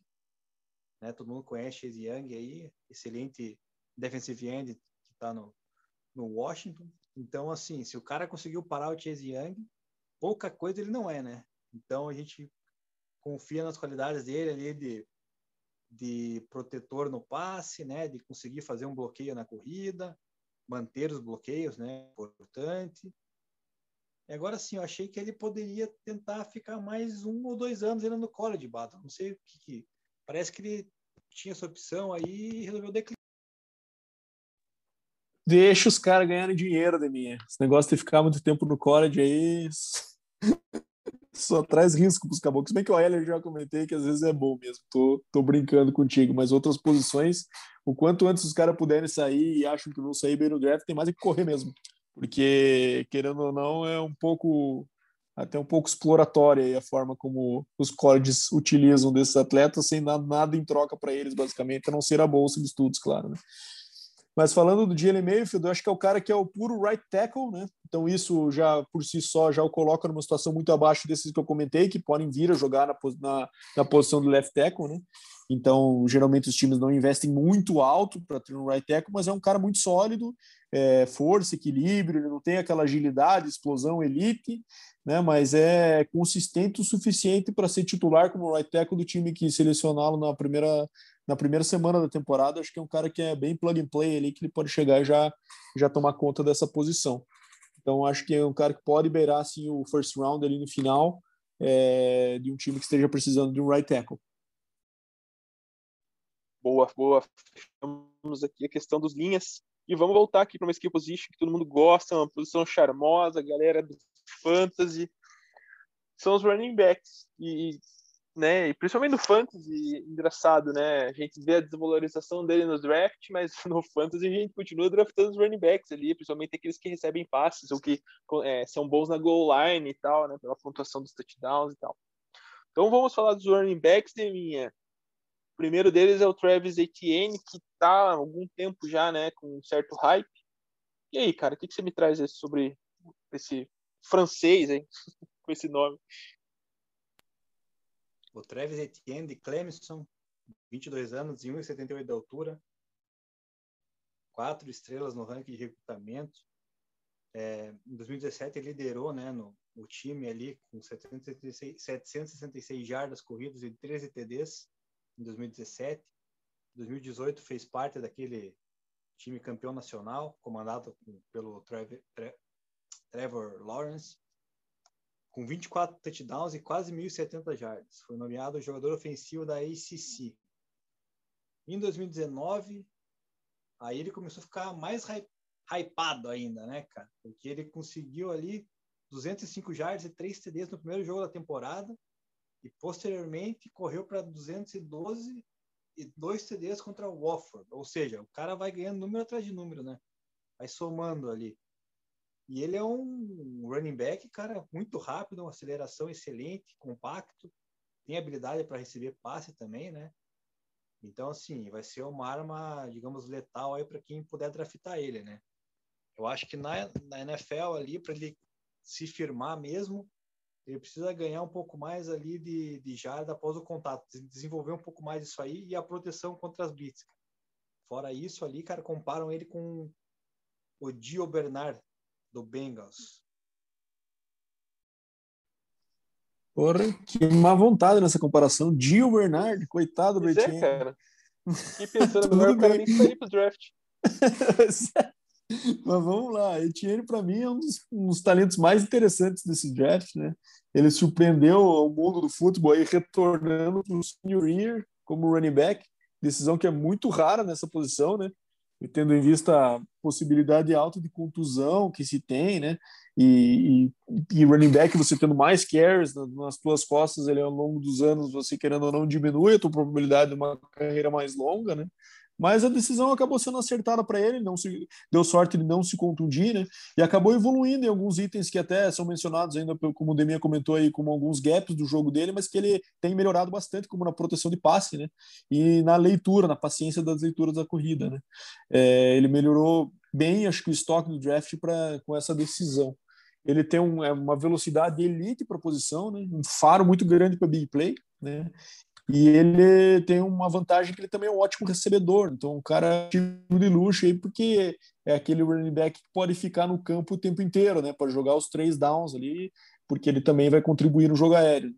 né? Todo mundo conhece Chase Young aí, excelente defensive end que está no, no Washington. Então, assim, se o cara conseguiu parar o Chase Young, pouca coisa ele não é, né? Então a gente confia nas qualidades dele ali de, de protetor no passe, né? De conseguir fazer um bloqueio na corrida, manter os bloqueios, né? Importante. E agora sim, eu achei que ele poderia tentar ficar mais um ou dois anos ainda no college, Bato. Não sei o que, que Parece que ele tinha essa opção aí e resolveu declinar. Deixa os caras ganharem dinheiro, Deminha. Esse negócio de ficar muito tempo no college aí só traz risco para os caboclos. Bem que o Heller já comentei que às vezes é bom mesmo. Tô, tô brincando contigo, mas outras posições, o quanto antes os caras puderem sair e acham que vão sair bem no draft, tem mais é que correr mesmo. Porque, querendo ou não, é um pouco até um pouco exploratória a forma como os colleges utilizam desses atletas sem dar nada em troca para eles, basicamente, a não ser a bolsa de estudos, claro. Né? Mas falando do Jalen Mayfield, eu acho que é o cara que é o puro right tackle, né? Então isso já por si só já o coloca numa situação muito abaixo desses que eu comentei, que podem vir a jogar na, na, na posição do left tackle, né? Então geralmente os times não investem muito alto para ter um right tackle, mas é um cara muito sólido, é, força, equilíbrio, ele não tem aquela agilidade, explosão elite, né? Mas é consistente o suficiente para ser titular como right tackle do time que selecioná-lo na primeira na primeira semana da temporada. Acho que é um cara que é bem plug and play ali, que ele pode chegar e já já tomar conta dessa posição. Então acho que é um cara que pode beirar assim o first round ali no final. é, de um time que esteja precisando de um right tackle. Boa, boa. Fechamos aqui a questão dos linhas. E vamos voltar aqui para uma skill position que todo mundo gosta, uma posição charmosa, galera do fantasy. São os running backs. E, né, e principalmente no fantasy, engraçado, né? A gente vê a desvalorização dele no draft, mas no fantasy a gente continua draftando os running backs ali, principalmente aqueles que recebem passes ou que é, são bons na goal line e tal, né? Pela pontuação dos touchdowns e tal. Então vamos falar dos running backs, minha primeiro deles é o Travis Etienne, que está há algum tempo já, né, com um certo hype. E aí, cara, o que, que você me traz sobre esse francês aí, com esse nome? O Travis Etienne de Clemson, 22 anos e 1,78 de altura, quatro estrelas no ranking de recrutamento. É, em 2017 ele liderou né, no, o time ali com 766, 766 jardas corridas e 13 TDs em 2017. Em 2018 fez parte daquele time campeão nacional, comandado pelo Trevor, Trevor Lawrence, com 24 touchdowns e quase 1.070 jardas. Foi nomeado jogador ofensivo da ACC. Em 2019, aí ele começou a ficar mais hypado ainda, né, cara? Porque ele conseguiu ali 205 jardas e 3 TDs no primeiro jogo da temporada e posteriormente correu para 212 e dois CDs contra o Wofford. Ou seja, o cara vai ganhando número atrás de número, né? Vai somando ali. E ele é um running back, cara, muito rápido, uma aceleração excelente, compacto, tem habilidade para receber passe também, né? Então, assim, vai ser uma arma, digamos, letal aí para quem puder draftar ele, né? Eu acho que na, na NFL ali, para ele se firmar mesmo, ele precisa ganhar um pouco mais ali de, de jarda após o contato, desenvolver um pouco mais isso aí e a proteção contra as blitz. Fora isso ali, cara, comparam ele com o Dio Bernard do Bengals. Porra, que má vontade nessa comparação. Dio Bernard, coitado do Pois é, cara. E pensando melhor, o cara nem sair pro draft. Mas vamos lá, Etienne para mim é um dos, um dos, talentos mais interessantes desse draft, né? Ele surpreendeu o mundo do futebol aí retornando para o senior year como running back, decisão que é muito rara nessa posição, né? E tendo em vista a possibilidade alta de contusão que se tem, né? E, e, e running back você tendo mais carries nas tuas costas, ele ao longo dos anos você querendo ou não diminui a tua probabilidade de uma carreira mais longa, né? Mas a decisão acabou sendo acertada para ele, não se deu sorte de não se contundir, né? E acabou evoluindo em alguns itens que até são mencionados ainda, como o Deminha comentou aí, como alguns gaps do jogo dele, mas que ele tem melhorado bastante, como na proteção de passe, né? E na leitura, na paciência das leituras da corrida, né? É, ele melhorou bem, acho que o estoque do draft para com essa decisão. Ele tem um, é uma velocidade elite para posição, né? um faro muito grande para big play, né? E ele tem uma vantagem que ele também é um ótimo recebedor. Então, o cara é de luxo aí, porque é aquele running back que pode ficar no campo o tempo inteiro, né? Pode jogar os três downs ali, porque ele também vai contribuir no jogo aéreo.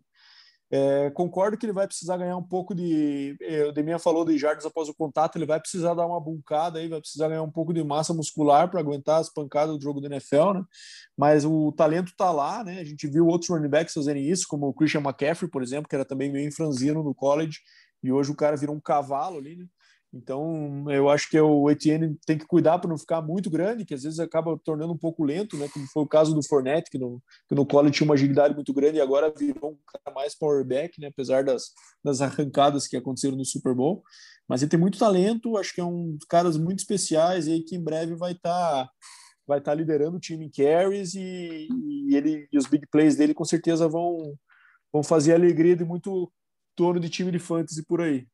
É, concordo que ele vai precisar ganhar um pouco de. É, o Deminha falou de jardas após o contato, ele vai precisar dar uma buncada aí, vai precisar ganhar um pouco de massa muscular para aguentar as pancadas do jogo do NFL, né? Mas o talento está lá, né? A gente viu outros running backs fazerem isso, como o Christian McCaffrey, por exemplo, que era também meio franzino no college, e hoje o cara virou um cavalo ali, né? Então, eu acho que o Etienne tem que cuidar para não ficar muito grande, que às vezes acaba tornando um pouco lento, né? Como foi o caso do Fournette, que no, que no college tinha uma agilidade muito grande e agora virou um cara mais powerback, né? Apesar das, das arrancadas que aconteceram no Super Bowl. Mas ele tem muito talento, acho que é um caras muito especiais e que em breve vai estar tá, vai estar tá liderando o time em carries e, e, ele e os big plays dele com certeza vão vão fazer a alegria de muito torno de time de fantasy por aí.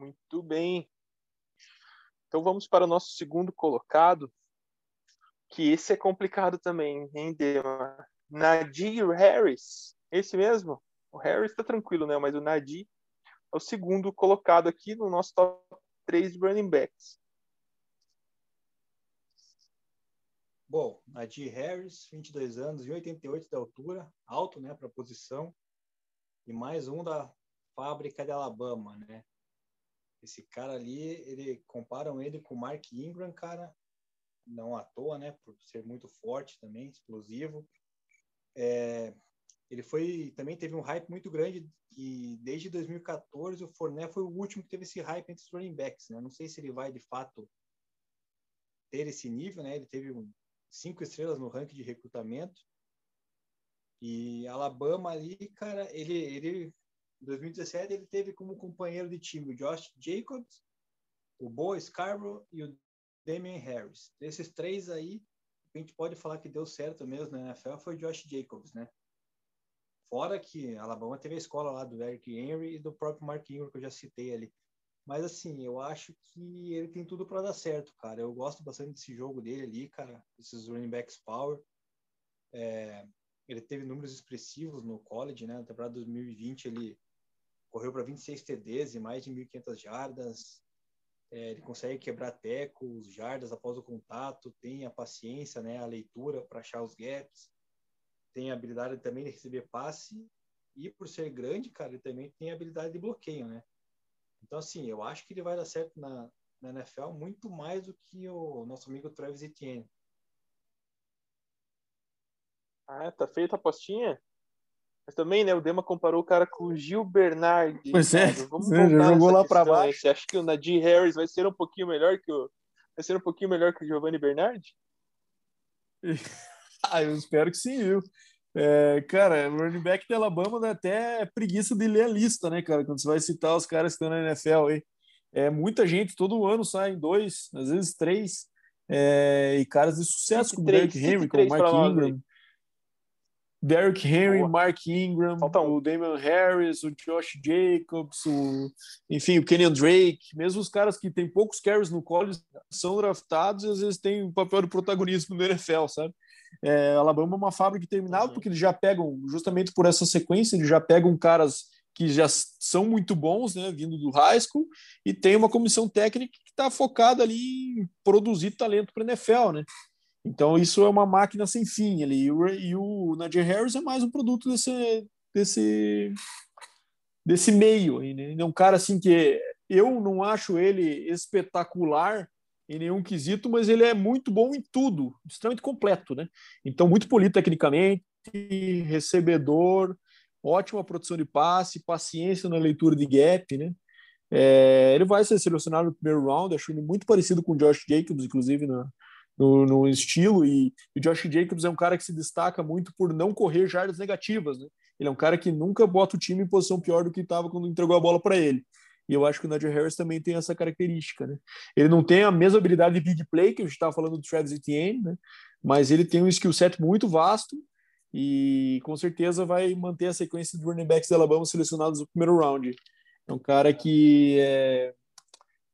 Muito bem. Então vamos para o nosso segundo colocado, que esse é complicado também, hein, Dema? Nadir Harris. Esse mesmo? O Harris está tranquilo, né? Mas o Nadir é o segundo colocado aqui no nosso top 3 de running backs. Bom, Nadir Harris, 22 anos e 88 de altura, alto, né, para a posição, e mais um da fábrica de Alabama, né? Esse cara ali, ele comparam ele com o Mark Ingram, cara, não à toa, né? Por ser muito forte também, explosivo. é, ele foi também teve um hype muito grande e desde 2014 o Fournette foi o último que teve esse hype entre os running backs, né? Não sei se ele vai de fato ter esse nível, né? Ele teve um, cinco estrelas no ranking de recrutamento e Alabama ali, cara, ele ele em 2017 ele teve como companheiro de time o Josh Jacobs, o Bo Scarborough e o Damian Harris. Desses três aí, a gente pode falar que deu certo mesmo na NFL foi o Josh Jacobs, né? Fora que Alabama teve a escola lá do Eric Henry e do próprio Mark Ingram, que eu já citei ali. Mas assim, eu acho que ele tem tudo para dar certo, cara. Eu gosto bastante desse jogo dele ali, cara. Esses running backs power. É, ele teve números expressivos no college, né? Na temporada 2020 ele correu para 26 TDs e mais de 1.500 jardas. É, ele consegue quebrar tecos, jardas após o contato, tem a paciência, né? A leitura para achar os gaps tem a habilidade também de receber passe e por ser grande, cara, ele também tem a habilidade de bloqueio, né? Então, assim, eu acho que ele vai dar certo na, na NFL muito mais do que o nosso amigo Travis Etienne. Ah, tá feita a apostinha? Mas também, né, o Dema comparou o cara com o Gil Bernard. Pois é, Vamos já jogou lá aí. baixo. Você acha que o Nadir Harris vai ser um pouquinho melhor que o vai ser um pouquinho melhor que o Giovanni Bernard? Ah, eu espero que sim, viu? É, cara, o running back da Alabama dá até preguiça de ler a lista, né, cara? Quando você vai citar os caras que estão na NFL aí. É, muita gente, todo ano saem dois, às vezes três, é, e caras de sucesso, como Derrick cite Henry, como três Mark. Ingram. Derrick Henry, Boa. Mark Ingram, Falta um. o Damian Harris, o Josh Jacobs, o, enfim, o Kenyon Drake, mesmo os caras que têm poucos carries no college são draftados e às vezes têm um papel de protagonismo no NFL, sabe? É, Alabama é uma fábrica terminal Uhum. porque eles já pegam, justamente por essa sequência, eles já pegam caras que já são muito bons, né, vindo do high school, e tem uma comissão técnica que está focada ali em produzir talento para NFL, né? Então isso é uma máquina sem fim ali. E o, e o Najee Harris é mais um produto desse desse desse meio, aí, né? É um cara assim que eu não acho ele espetacular em nenhum quesito, mas ele é muito bom em tudo, extremamente completo, né? Então muito polido tecnicamente, recebedor, ótima produção de passe, paciência na leitura de gap, né? É, ele vai ser selecionado no primeiro round, acho ele muito parecido com o Josh Jacobs, inclusive na, no, no estilo, e o Josh Jacobs é um cara que se destaca muito por não correr jardas negativas, né? Ele é um cara que nunca bota o time em posição pior do que estava quando entregou a bola para ele. E eu acho que o Najee Harris também tem essa característica, né? Ele não tem a mesma habilidade de big play que a gente estava falando do Travis Etienne, né? Mas ele tem um skill set muito vasto e com certeza vai manter a sequência de running backs da Alabama selecionados no primeiro round. É um cara que é,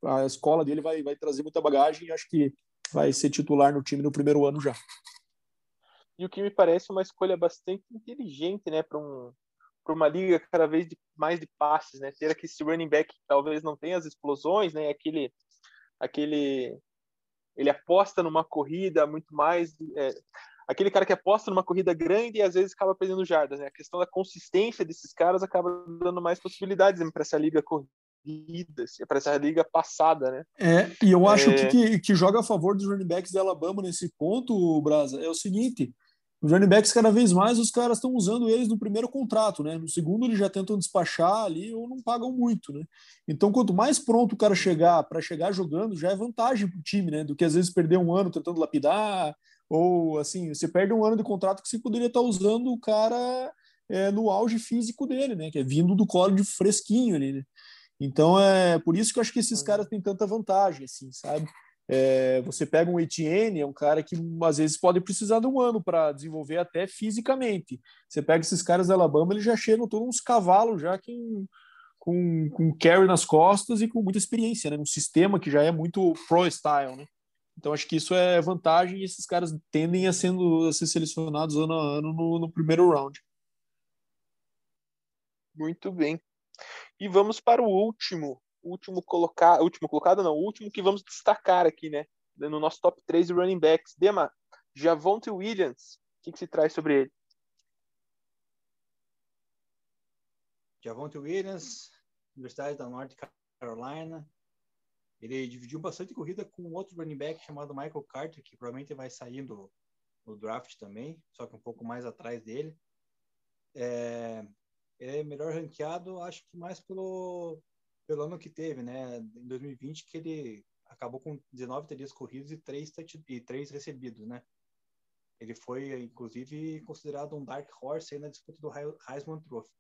a escola dele vai, vai trazer muita bagagem e acho que vai ser titular no time no primeiro ano já. E o que me parece uma escolha bastante inteligente, né, para um para uma liga cada vez de, mais de passes, né? Ter aqui esse running back que talvez não tenha as explosões, né? Aquele aquele ele aposta numa corrida muito mais é, aquele cara que aposta numa corrida grande e às vezes acaba perdendo jardas, né? A questão da consistência desses caras acaba dando mais possibilidades né, para essa liga corrida, para essa liga passada, né? É, e eu acho É. que, que, que joga a favor dos running backs da Alabama nesse ponto, Brasa, é o seguinte: os running backs, cada vez mais, os caras estão usando eles no primeiro contrato, né? No segundo, eles já tentam despachar ali ou não pagam muito, né? Então, quanto mais pronto o cara chegar para chegar jogando, já é vantagem para o time, né? Do que às vezes perder um ano tentando lapidar, ou assim, você perde um ano de contrato que você poderia estar usando o cara é, no auge físico dele, né? Que é vindo do college fresquinho ali, né? Então é por isso que eu acho que esses caras têm tanta vantagem, assim, sabe? É, você pega um Etienne, é um cara que às vezes pode precisar de um ano para desenvolver até fisicamente. Você pega esses caras da Alabama, eles já chegam todos uns cavalos já com, com, com carry nas costas e com muita experiência, né? Um sistema que já é muito pro style, né? Então acho que isso é vantagem e esses caras tendem a, sendo, a ser selecionados ano a ano no, no primeiro round. Muito bem. E vamos para o último, último colocado, último colocado não, último que vamos destacar aqui, né? No nosso top 3 de running backs. Dema, Javonte Williams, o que, que se traz sobre ele? Javonte Williams, Universidade da North Carolina. Ele dividiu bastante corrida com outro running back chamado Michael Carter, que provavelmente vai sair do, draft também, só que um pouco mais atrás dele. É, é melhor ranqueado, acho que mais pelo, pelo ano que teve, né? Em 2020, que ele acabou com 19 TDs corridos e 3, e 3 recebidos, né? Ele foi, inclusive, considerado um Dark Horse na disputa do Heisman Trophy.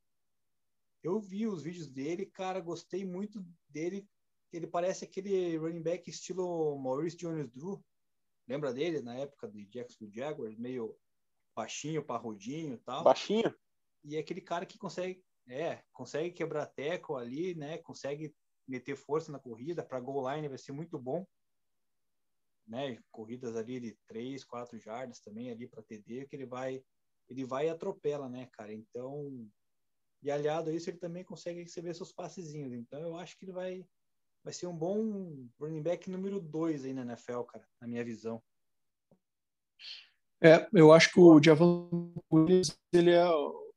Eu vi os vídeos dele, cara, gostei muito dele. Ele parece aquele running back estilo Maurice Jones-Drew. Lembra dele na época de Jacksonville Jaguars? Meio baixinho, parrudinho e tal. Baixinho? E é aquele cara que consegue, é, consegue quebrar teco ali, né? Consegue meter força na corrida. Para goal line vai ser muito bom né, corridas ali de 3, 4 jardas também ali para TD, que ele vai ele vai e atropela, né, cara? Então, e aliado a isso, ele também consegue receber seus passezinhos. Então, eu acho que ele vai vai ser um bom running back número 2 aí na NFL, cara, na minha visão. É, eu acho que o Javon Williams, ele é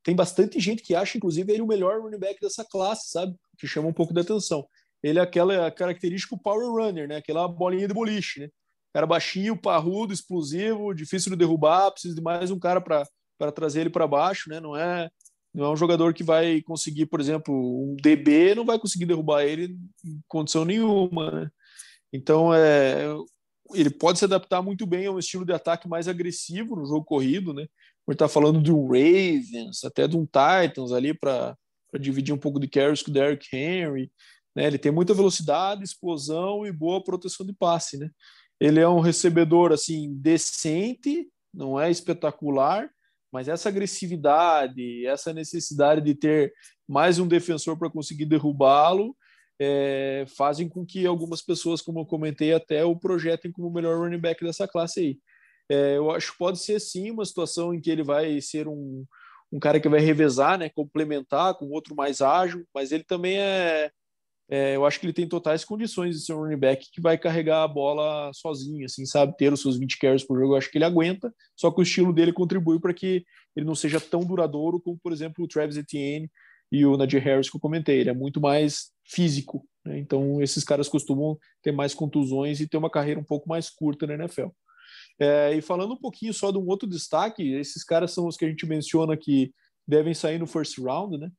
tem bastante gente que acha, inclusive, ele o melhor running back dessa classe, sabe? Que chama um pouco da atenção. Ele é aquela característica power runner, né? Aquela bolinha de boliche, né? Cara baixinho, parrudo, explosivo, difícil de derrubar, precisa de mais um cara para trazer ele para baixo, né? Não é não é um jogador que vai conseguir, por exemplo, um DB não vai conseguir derrubar ele em condição nenhuma, né? Então, é, ele pode se adaptar muito bem a um estilo de ataque mais agressivo no jogo corrido, né? Por estar tá falando de um Ravens, até de um Titans ali para dividir um pouco de carries com o Derrick Henry, né? Ele tem muita velocidade, explosão e boa proteção de passe, né? Ele é um recebedor assim decente, não é espetacular, mas essa agressividade, essa necessidade de ter mais um defensor para conseguir derrubá-lo, é, fazem com que algumas pessoas, como eu comentei, até o projetem como o melhor running back dessa classe aí. É, eu acho que pode ser sim uma situação em que ele vai ser um, um cara que vai revezar, né, complementar com outro mais ágil, mas ele também é, é, eu acho que ele tem totais condições de ser um running back que vai carregar a bola sozinho, assim, sabe? Ter os seus 20 carries por jogo, eu acho que ele aguenta, só que o estilo dele contribui para que ele não seja tão duradouro como, por exemplo, o Travis Etienne e o Najee Harris que eu comentei. Ele é muito mais físico, né? Então, esses caras costumam ter mais contusões e ter uma carreira um pouco mais curta na NFL. É, e falando um pouquinho só de um outro destaque, esses caras são os que a gente menciona que devem sair no first round, né?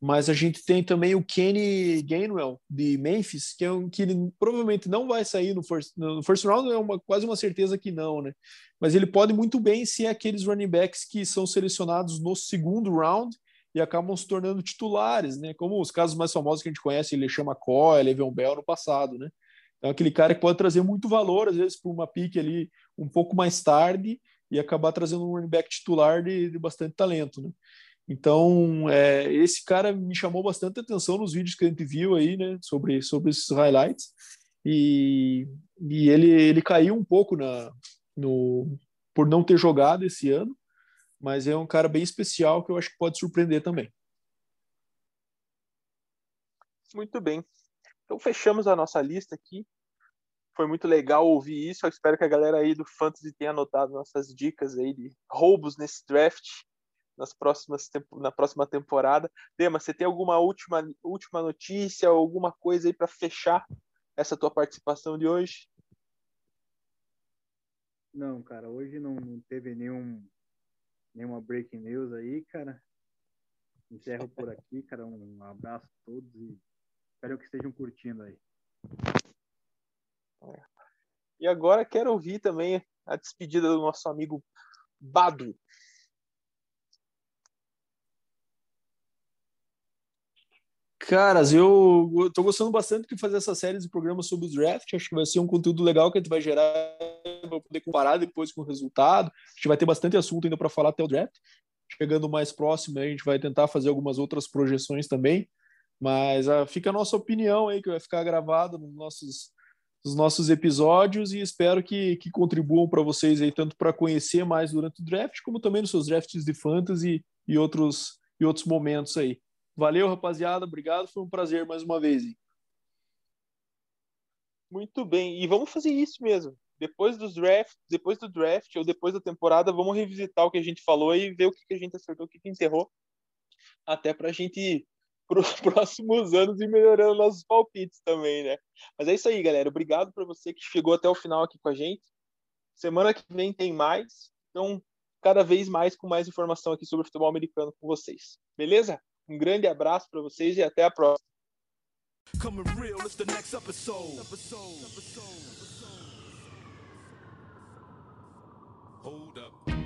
Mas a gente tem também o Kenny Gainwell, de Memphis, que é um que ele provavelmente não vai sair no first, no first round, é uma, quase uma certeza que não, né? Mas ele pode muito bem ser aqueles running backs que são selecionados no segundo round e acabam se tornando titulares, né? Como os casos mais famosos que a gente conhece, ele chama Coy, Le'Veon Bell no passado, né? Então, aquele cara que pode trazer muito valor, às vezes, por uma pique ali um pouco mais tarde e acabar trazendo um running back titular de, de bastante talento, né? Então, é, esse cara me chamou bastante atenção nos vídeos que a gente viu aí, né, sobre, sobre esses highlights. E, e ele, ele caiu um pouco na, no, por não ter jogado esse ano, mas é um cara bem especial que eu acho que pode surpreender também. Muito bem. Então, fechamos a nossa lista aqui. Foi muito legal ouvir isso. Eu espero que a galera aí do Fantasy tenha anotado nossas dicas aí de roubos nesse draft nas próximas na próxima temporada. Dema, você tem alguma última, última notícia, alguma coisa aí para fechar essa tua participação de hoje? Não, cara, hoje não, não teve nenhum nenhuma breaking news aí, cara. Encerro por aqui, cara. Um abraço a todos e espero que estejam curtindo aí. E agora quero ouvir também a despedida do nosso amigo Bado. Caras, eu, tô gostando bastante de fazer essa série de programas sobre o draft. Acho que vai ser um conteúdo legal que a gente vai gerar para poder comparar depois com o resultado. A gente vai ter bastante assunto ainda para falar até o draft. Chegando mais próximo, a gente vai tentar fazer algumas outras projeções também. Mas uh, fica a nossa opinião aí, que vai ficar gravado nos nossos, nos nossos episódios e espero que, que contribuam para vocês aí, tanto para conhecer mais durante o draft, como também nos seus drafts de fantasy e outros, e outros momentos aí. Valeu, rapaziada. Obrigado. Foi um prazer mais uma vez. Hein? Muito bem. E vamos fazer isso mesmo. Depois dos draft, depois do draft ou depois da temporada, vamos revisitar o que a gente falou e ver o que a gente acertou, o que enterrou. Até para a gente para os próximos anos e melhorando nossos palpites também, né? Mas é isso aí, galera. Obrigado para você que chegou até o final aqui com a gente. Semana que vem tem mais. Então, cada vez mais com mais informação aqui sobre o futebol americano com vocês. Beleza? Um grande abraço para vocês e até a próxima. Hold up.